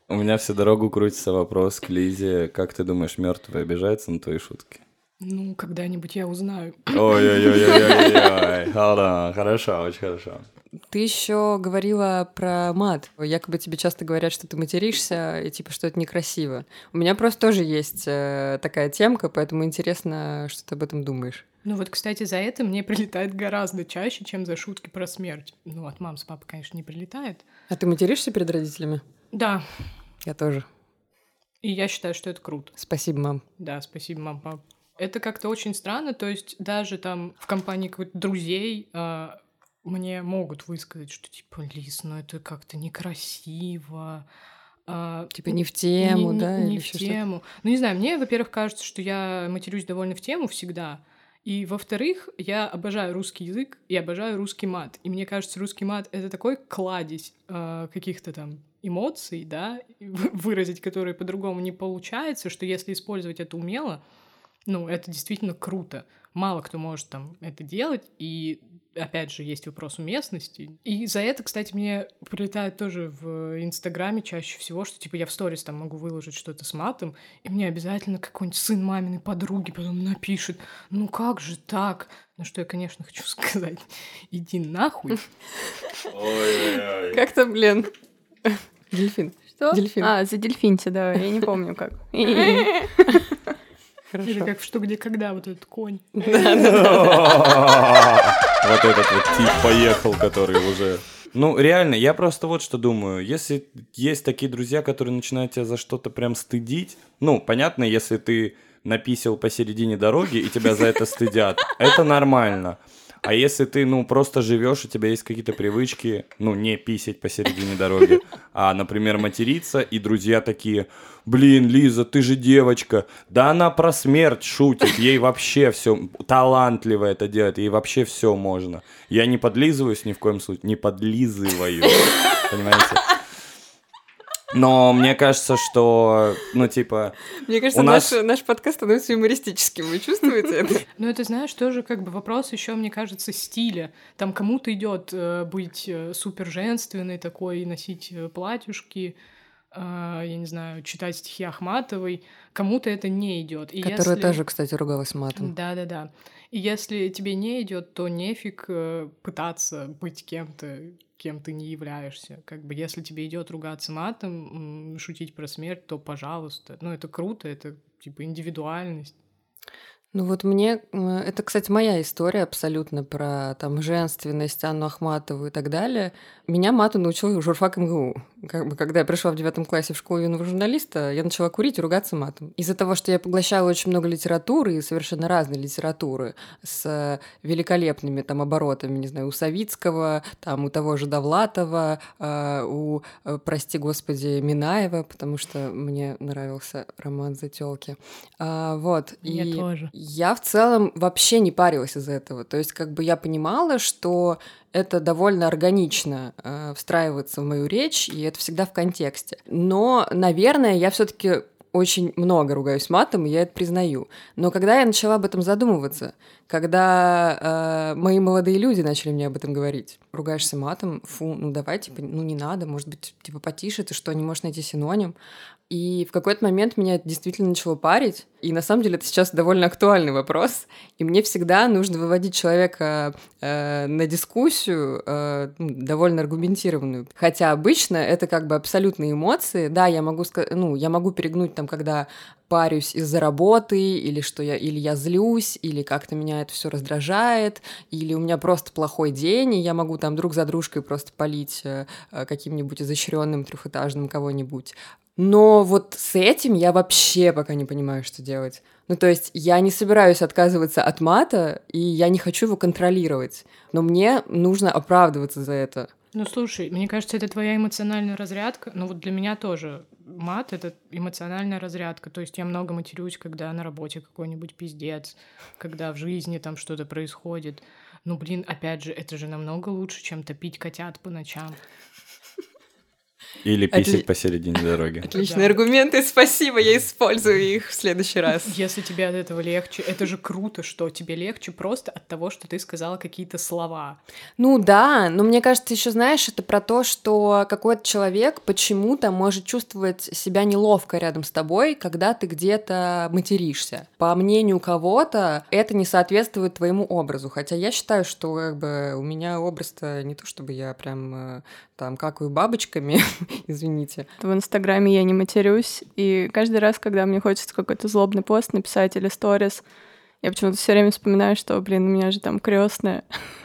У меня всю дорогу крутится вопрос к Лизе. Как ты думаешь, мертвый обижается на твои шутки? Ну, когда-нибудь я узнаю. Ой-ой-ой-ой-ой. *laughs* Hold on. Хорошо, очень хорошо. Ты еще говорила про мат. Якобы тебе часто говорят, что ты материшься, и типа, что это некрасиво. У меня просто тоже есть э, такая темка, поэтому интересно, что ты об этом думаешь. Ну вот, кстати, за это мне *laughs* прилетает гораздо чаще, чем за шутки про смерть. Ну, от мам с папой, конечно, не прилетает. А ты материшься перед родителями? Да, Я тоже. и я считаю, что это круто. Спасибо, мам. Да, спасибо, мам, пап. Это как-то очень странно, то есть даже там в компании каких-то друзей а, мне могут высказать, что типа, Лиз, ну это как-то некрасиво. а, Типа не в тему, не, не- да? Не, или в тему. Ну, не знаю, мне, во-первых, кажется, что я матерюсь довольно в тему всегда. И, во-вторых, я обожаю русский язык и обожаю русский мат. И мне кажется, русский мат — это такой кладезь э, каких-то там эмоций, да, *laughs* выразить которые по-другому не получается, что если использовать это умело, ну, это действительно круто. Мало кто может там это делать, и опять же, есть вопрос уместности. И за это, кстати, мне прилетает тоже в Инстаграме чаще всего, что, типа, я в сторис там могу выложить что-то с матом, и мне обязательно какой-нибудь сын маминой подруги потом напишет, ну как же так? На что я, конечно, хочу *laughs* сказать, иди нахуй. Как там, Лен? Дельфин. Что? Дельфин. А, за дельфинти, да, я не помню как. *laughs* *laughs* Или как в «Что, где, когда» вот этот конь. Вот этот вот тип поехал, который уже... Ну, реально, я просто вот что думаю. Если есть такие друзья, которые начинают тебя за что-то прям стыдить, ну, понятно, если ты написал посередине дороги и тебя за это стыдят, это нормально. А если ты, ну, просто живешь, у тебя есть какие-то привычки, ну, не писать посередине дороги, *laughs* а, например, материться, и друзья такие, блин, Лиза, ты же девочка, да она про смерть шутит, ей вообще все, талантливо это делает, ей вообще все можно. Я не подлизываюсь ни в коем случае, не подлизываю, понимаете? Но мне кажется, что, ну, типа, Мне кажется, У нас- наш, наш подкаст становится юмористическим. Вы чувствуете это? *laughs* Ну, это, знаешь, тоже как бы вопрос еще, мне кажется, стиля. Там кому-то идет э, быть э, супер женственной такой, носить э, платьюшки, э, я не знаю, читать стихи Ахматовой. Кому-то это не идет. И Которая если- тоже, кстати, ругалась матом. Да, да, да. И если тебе не идет, то нефиг э, пытаться быть кем-то, кем ты не являешься. Как бы если тебе идет ругаться матом, шутить про смерть, то пожалуйста. Ну, это круто, это типа индивидуальность. Ну вот мне, это, кстати, моя история абсолютно про там женственность, Анну Ахматову и так далее. Меня мату научил журфак МГУ. Как бы, когда я пришла в девятом классе в школу юного журналиста, я начала курить и ругаться матом. Из-за того, что я поглощала очень много литературы и совершенно разной литературы с э, великолепными там оборотами, не знаю, у Савицкого, там у того же Довлатова, э, у, э, прости господи, Минаева, потому что мне нравился роман «Зателки». А, вот. Мне и тоже. я в целом вообще не парилась из этого. То есть, как бы я понимала, что это довольно органично э, встраивается в мою речь, и это всегда в контексте. Но, наверное, я все-таки очень много ругаюсь матом, и я это признаю. Но когда я начала об этом задумываться, когда э, мои молодые люди начали мне об этом говорить, ругаешься матом, фу, ну давай, типа, ну не надо, может быть, типа потише, ты что, не можешь найти синоним? И в какой-то момент меня это действительно начало парить. И на самом деле это сейчас довольно актуальный вопрос. И мне всегда нужно выводить человека э, на дискуссию э, ну, довольно аргументированную. Хотя обычно это как бы абсолютные эмоции. Да, я могу, ну, я могу перегнуть там, когда парюсь из-за работы, или что я, или я злюсь, или как-то меня это все раздражает, или у меня просто плохой день, и я могу там друг за дружкой просто полить э, э, каким-нибудь изощренным трехэтажным кого-нибудь. Но вот с этим я вообще пока не понимаю, что делать. Ну, то есть я не собираюсь отказываться от мата, и я не хочу его контролировать. Но мне нужно оправдываться за это. Ну, слушай, мне кажется, это твоя эмоциональная разрядка. Ну, вот для меня тоже мат — это эмоциональная разрядка. То есть я много матерюсь, когда на работе какой-нибудь пиздец, когда в жизни там что-то происходит. Ну, блин, опять же, это же намного лучше, чем топить котят по ночам. Или Отли- писать посередине *laughs* дороги. Отличные аргументы, спасибо, я использую их в следующий раз. Если тебе от этого легче, это же круто, что тебе легче просто от того, что ты сказала какие-то слова. Ну да, но мне кажется, еще знаешь, это про то, что какой-то человек почему-то может чувствовать себя неловко рядом с тобой, когда ты где-то материшься. По мнению кого-то, это не соответствует твоему образу. Хотя я считаю, что как бы у меня образ-то не то, чтобы я прям э, там какаю бабочками, *laughs* *laughs* извините. В Инстаграме я не матерюсь, и каждый раз, когда мне хочется какой-то злобный пост написать или сторис, я почему-то все время вспоминаю, что, блин, у меня же там крестная. *laughs*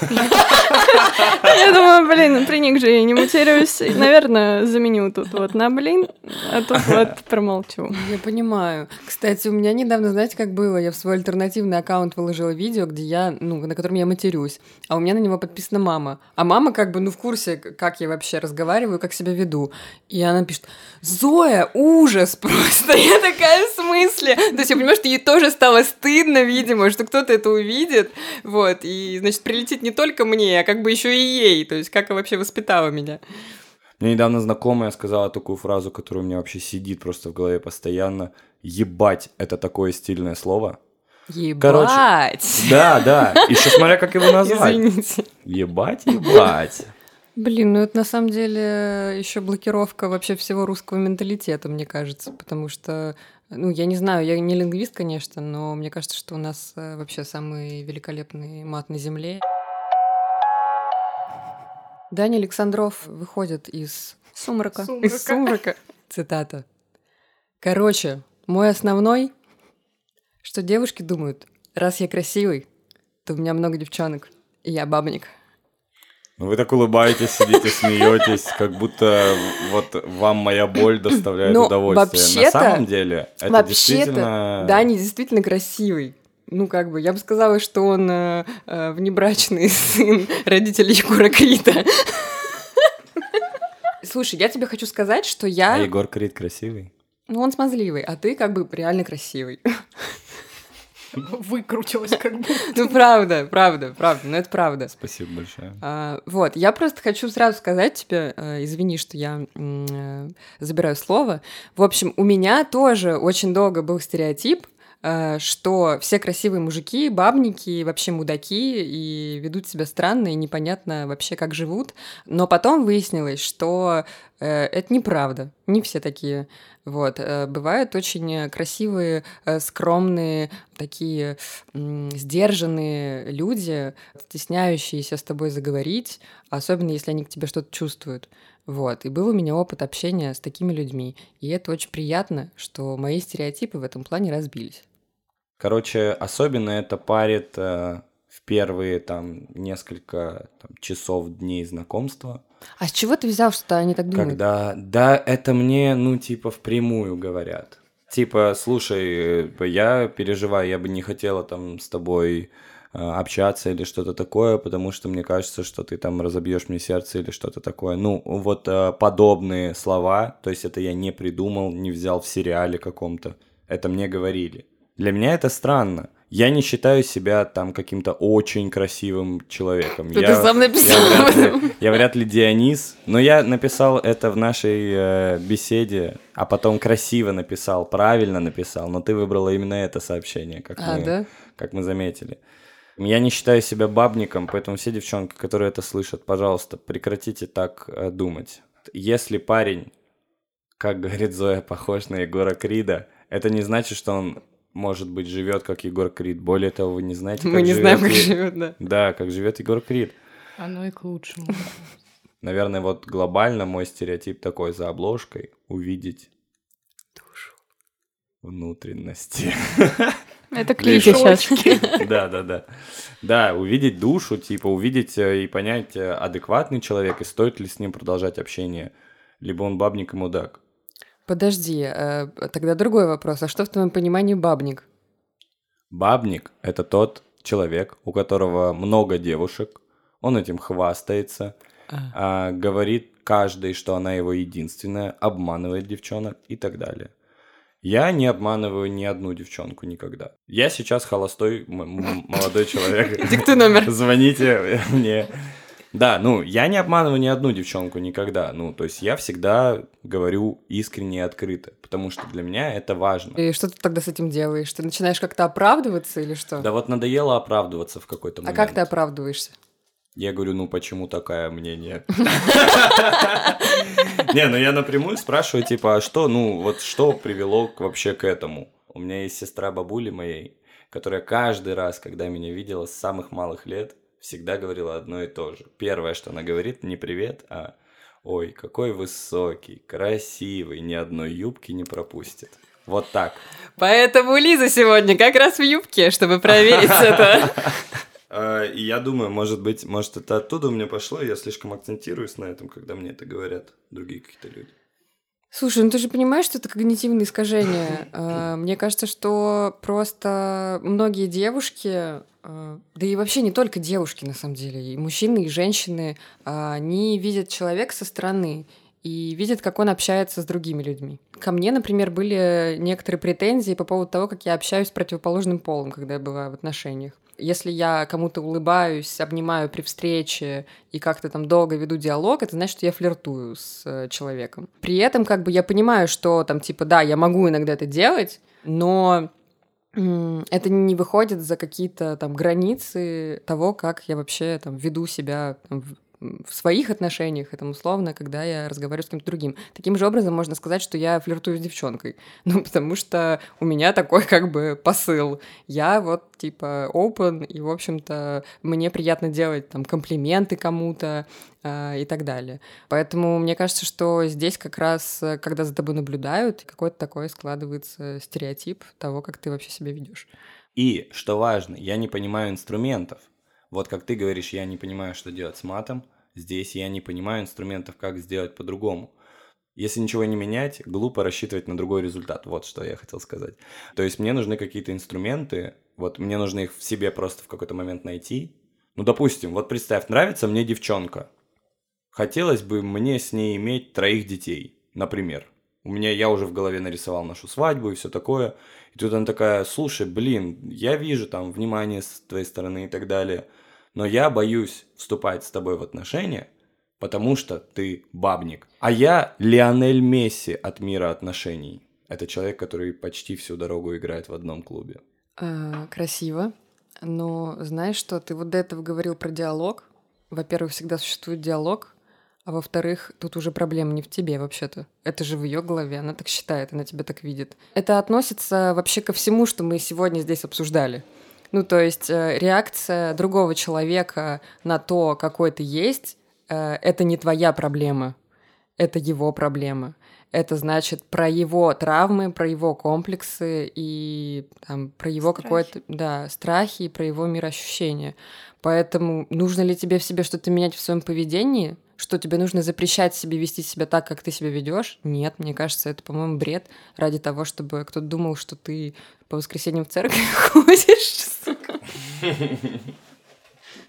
Я думаю, блин, при них же я не матерюсь. Наверное, заменю тут вот на блин, а тут вот промолчу. Я понимаю. Кстати, у меня недавно, знаете, как было? Я в свой альтернативный аккаунт выложила видео, где я, ну, на котором я матерюсь, а у меня на него подписана мама. А мама как бы, ну, в курсе, как я вообще разговариваю, как себя веду. И она пишет, Зоя, ужас просто! *laughs* Я такая, в смысле? То есть я понимаю, что ей тоже стало стыдно, видимо, что кто-то это увидит, вот, и, значит, прилетит не только мне, а как бы еще и ей, то есть как она вообще воспитала меня. Мне недавно знакомая сказала такую фразу, которая у меня вообще сидит просто в голове постоянно. Ебать, это такое стильное слово. Ебать! Да, да. Еще смотря, как его назвать. Извините. Ебать, ебать. Блин, ну это на самом деле еще блокировка вообще всего русского менталитета, мне кажется, потому что, ну, я не знаю, я не лингвист, конечно, но мне кажется, что у нас э, вообще самый великолепный мат на земле. Даня Александров выходит из Сумрака. из сумрака. Цитата. Короче, мой основной, что девушки думают, раз я красивый, то у меня много девчонок, и я бабник. Ну, вы так улыбаетесь, сидите, смеетесь, как будто вот вам моя боль доставляет Ну, удовольствие. На вообще-то- самом деле, это Вообще-то, действительно... Даня действительно красивый. Ну, как бы, я бы сказала, что он э, э, внебрачный *laughs* сын родителей Егора Крита. Слушай, я тебе хочу сказать, что А я... Егор Крид красивый? Ну, он смазливый, а ты как бы реально красивый. Выкрутилась как будто. Ну, правда, правда, правда, ну это правда. Спасибо большое. А, вот, я просто хочу сразу сказать тебе, э, извини, что я э, забираю слово. В общем, у меня тоже очень долго был стереотип, что все красивые мужики, бабники, вообще мудаки и ведут себя странно и непонятно вообще, как живут. Но потом выяснилось, что э, это неправда. Не все такие. Вот. э, Бывают очень красивые, э, скромные, такие сдержанные люди, стесняющиеся с тобой заговорить, особенно если они к тебе что-то чувствуют. Вот. И был у меня опыт общения с такими людьми. И это очень приятно, что мои стереотипы в этом плане разбились. Короче, особенно это парит э, в первые там несколько там, часов, дней знакомства. А с чего ты взял, что они так думают? Когда, да, это мне, ну, типа, впрямую говорят. Типа, слушай, э, я переживаю, я бы не хотела там с тобой э, общаться или что-то такое, потому что мне кажется, что ты там разобьешь мне сердце или что-то такое. Ну, вот э, подобные слова, то есть это я не придумал, не взял в сериале каком-то, это мне говорили. Для меня это странно. Я не считаю себя там каким-то очень красивым человеком. Ты я, сам написал я вряд, ли, я вряд ли Дионис, но я написал это в нашей э, беседе, а потом красиво написал, правильно написал, но ты выбрала именно это сообщение, как, А, мы, да? как мы заметили. Я не считаю себя бабником, поэтому все девчонки, которые это слышат, пожалуйста, прекратите так э, думать. Если парень как говорит Зоя, похож на Егора Крида. Это не значит, что он, может быть, живет как Егор Крид. Более того, вы не знаете, как Мы не знаем, как живет, да. Да, как живет Егор Крид. Оно и к лучшему. Наверное, вот глобально мой стереотип такой за обложкой увидеть душу, внутренности. Это *laughs* клише сейчас. *laughs* Да, да, да. Да, увидеть душу, типа увидеть э, и понять, э, адекватный человек, и стоит ли с ним продолжать общение, либо он бабник и мудак. Подожди, э, тогда другой вопрос. А что в твоем понимании бабник? Бабник – это тот человек, у которого много девушек, он этим хвастается, а, говорит каждой, что она его единственная, обманывает девчонок и так далее. Я не обманываю ни одну девчонку никогда. Я сейчас холостой молодой человек. *laughs* Диктуй номер. Звоните мне. Да, ну, я не обманываю ни одну девчонку никогда. Ну, то есть я всегда говорю искренне и открыто, потому что для меня это важно. И что ты тогда с этим делаешь? Ты начинаешь как-то оправдываться или что? Да вот надоело оправдываться в какой-то а момент. как ты оправдываешься? Я говорю, ну почему такая мнение? Не, ну я напрямую спрашиваю, типа, а что, ну вот что привело вообще к этому? У меня есть сестра бабули моей, которая каждый раз, когда меня видела с самых малых лет, всегда говорила одно и то же. Первое, что она говорит, не привет, а ой, какой высокий, красивый, ни одной юбки не пропустит. Вот так. Поэтому Лиза сегодня как раз в юбке, чтобы проверить *laughs* это. А, И я думаю, может быть, может это оттуда у меня пошло, я слишком акцентируюсь на этом, когда мне это говорят другие какие-то люди. Слушай, ну ты же понимаешь, что это когнитивное искажение. *laughs* Э, Мне кажется, что просто многие девушки, э, да и вообще не только девушки, на самом деле, и мужчины, и женщины, а, они видят человека со стороны и видят, как он общается с другими людьми. Ко мне, например, были некоторые претензии по поводу того, как я общаюсь с противоположным полом, когда я бываю в отношениях. Если я кому-то улыбаюсь, обнимаю при встрече и как-то там долго веду диалог, это значит, что я флиртую с э, человеком. При этом как бы я понимаю, что там типа, да, я могу иногда это делать, но это не выходит за какие-то там границы того, как я вообще там веду себя там, в своих отношениях, это условно, когда я разговариваю с кем-то другим. Таким же образом можно сказать, что я флиртую с девчонкой. *laughs* Ну, потому что у меня такой как бы посыл. Я вот типа open, и, в общем-то, мне приятно делать там комплименты кому-то э, и так далее. Поэтому мне кажется, что здесь как раз, э, когда за тобой наблюдают, какой-то такой складывается стереотип того, как ты вообще себя ведешь. И, что важно, я не понимаю инструментов. Вот как ты говоришь, я не понимаю, что делать с матом, здесь я не понимаю инструментов, как сделать по-другому. Если ничего не менять, глупо рассчитывать на другой результат. Вот что я хотел сказать. То есть мне нужны какие-то инструменты, вот мне нужно их в себе просто в какой-то момент найти. Ну, допустим, вот представь, нравится мне девчонка. Хотелось бы мне с ней иметь троих детей, например. У меня я уже в голове нарисовал нашу свадьбу и все такое. И тут она такая, слушай, блин, я вижу там внимание с твоей стороны и так далее, но я боюсь вступать с тобой в отношения, потому что ты бабник. А я Лионель Месси от мира отношений. Это человек, который почти всю дорогу играет в одном клубе. А, красиво. Но знаешь что, ты вот до этого говорил про диалог. Во-первых, всегда существует диалог, а во-вторых, тут уже проблема не в тебе вообще-то. Это же в ее голове, она так считает, она тебя так видит. Это относится вообще ко всему, что мы сегодня здесь обсуждали. Ну, то есть э, реакция другого человека на то, какой ты есть, э, это не твоя проблема, это его проблема. Это значит про его травмы, про его комплексы и там, про его какое-то, да, страхи и про его мироощущение. Поэтому нужно ли тебе в себе что-то менять в своем поведении? Что тебе нужно запрещать себе вести себя так, как ты себя ведешь? Нет, мне кажется, это, по-моему, бред ради того, чтобы кто-то думал, что ты по воскресеньям в церковь *laughs* ходишь, сука.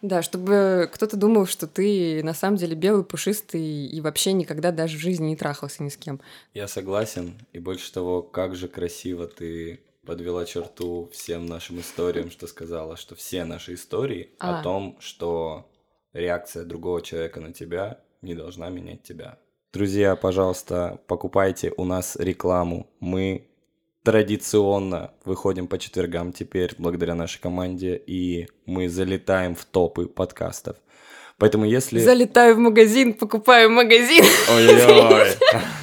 Да, чтобы кто-то думал, что ты на самом деле белый, пушистый и вообще никогда даже в жизни не трахался ни с кем. Я согласен. И больше того, как же красиво ты подвела черту всем нашим историям, что сказала, что все наши истории А. о том, что реакция другого человека на тебя не должна менять тебя. Друзья, пожалуйста, покупайте у нас рекламу. Мы традиционно выходим по четвергам теперь благодаря нашей команде, и мы залетаем в топы подкастов. Поэтому если... Залетаю в магазин, покупаю магазин. Ой-ой-ой. *laughs*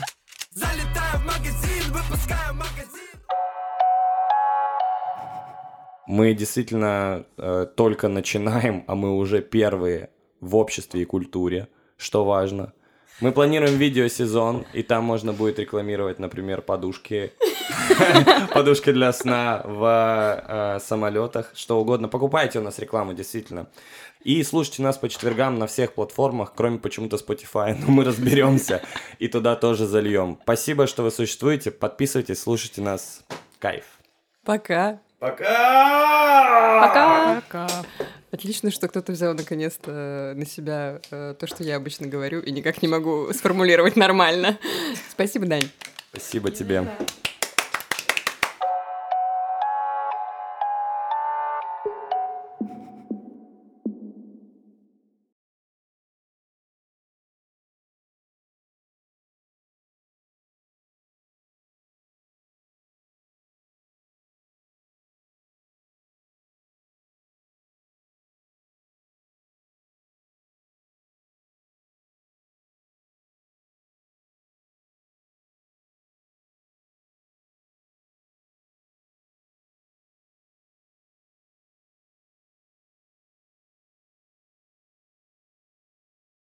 Мы действительно э, только начинаем, а мы уже первые в обществе и культуре, что важно. Мы планируем видеосезон, и там можно будет рекламировать, например, подушки, *laughs* подушки для сна в э, самолетах, что угодно. Покупайте у нас рекламу, действительно. И слушайте нас по четвергам на всех платформах, кроме почему-то Spotify, но мы разберемся и туда тоже зальем. Спасибо, что вы существуете. Подписывайтесь, слушайте нас. Кайф. Пока. Пока! Пока! Пока. Отлично, что кто-то взял наконец-то на себя э, то, что я обычно говорю, и никак не могу сформулировать нормально. Спасибо, Дань. Спасибо тебе.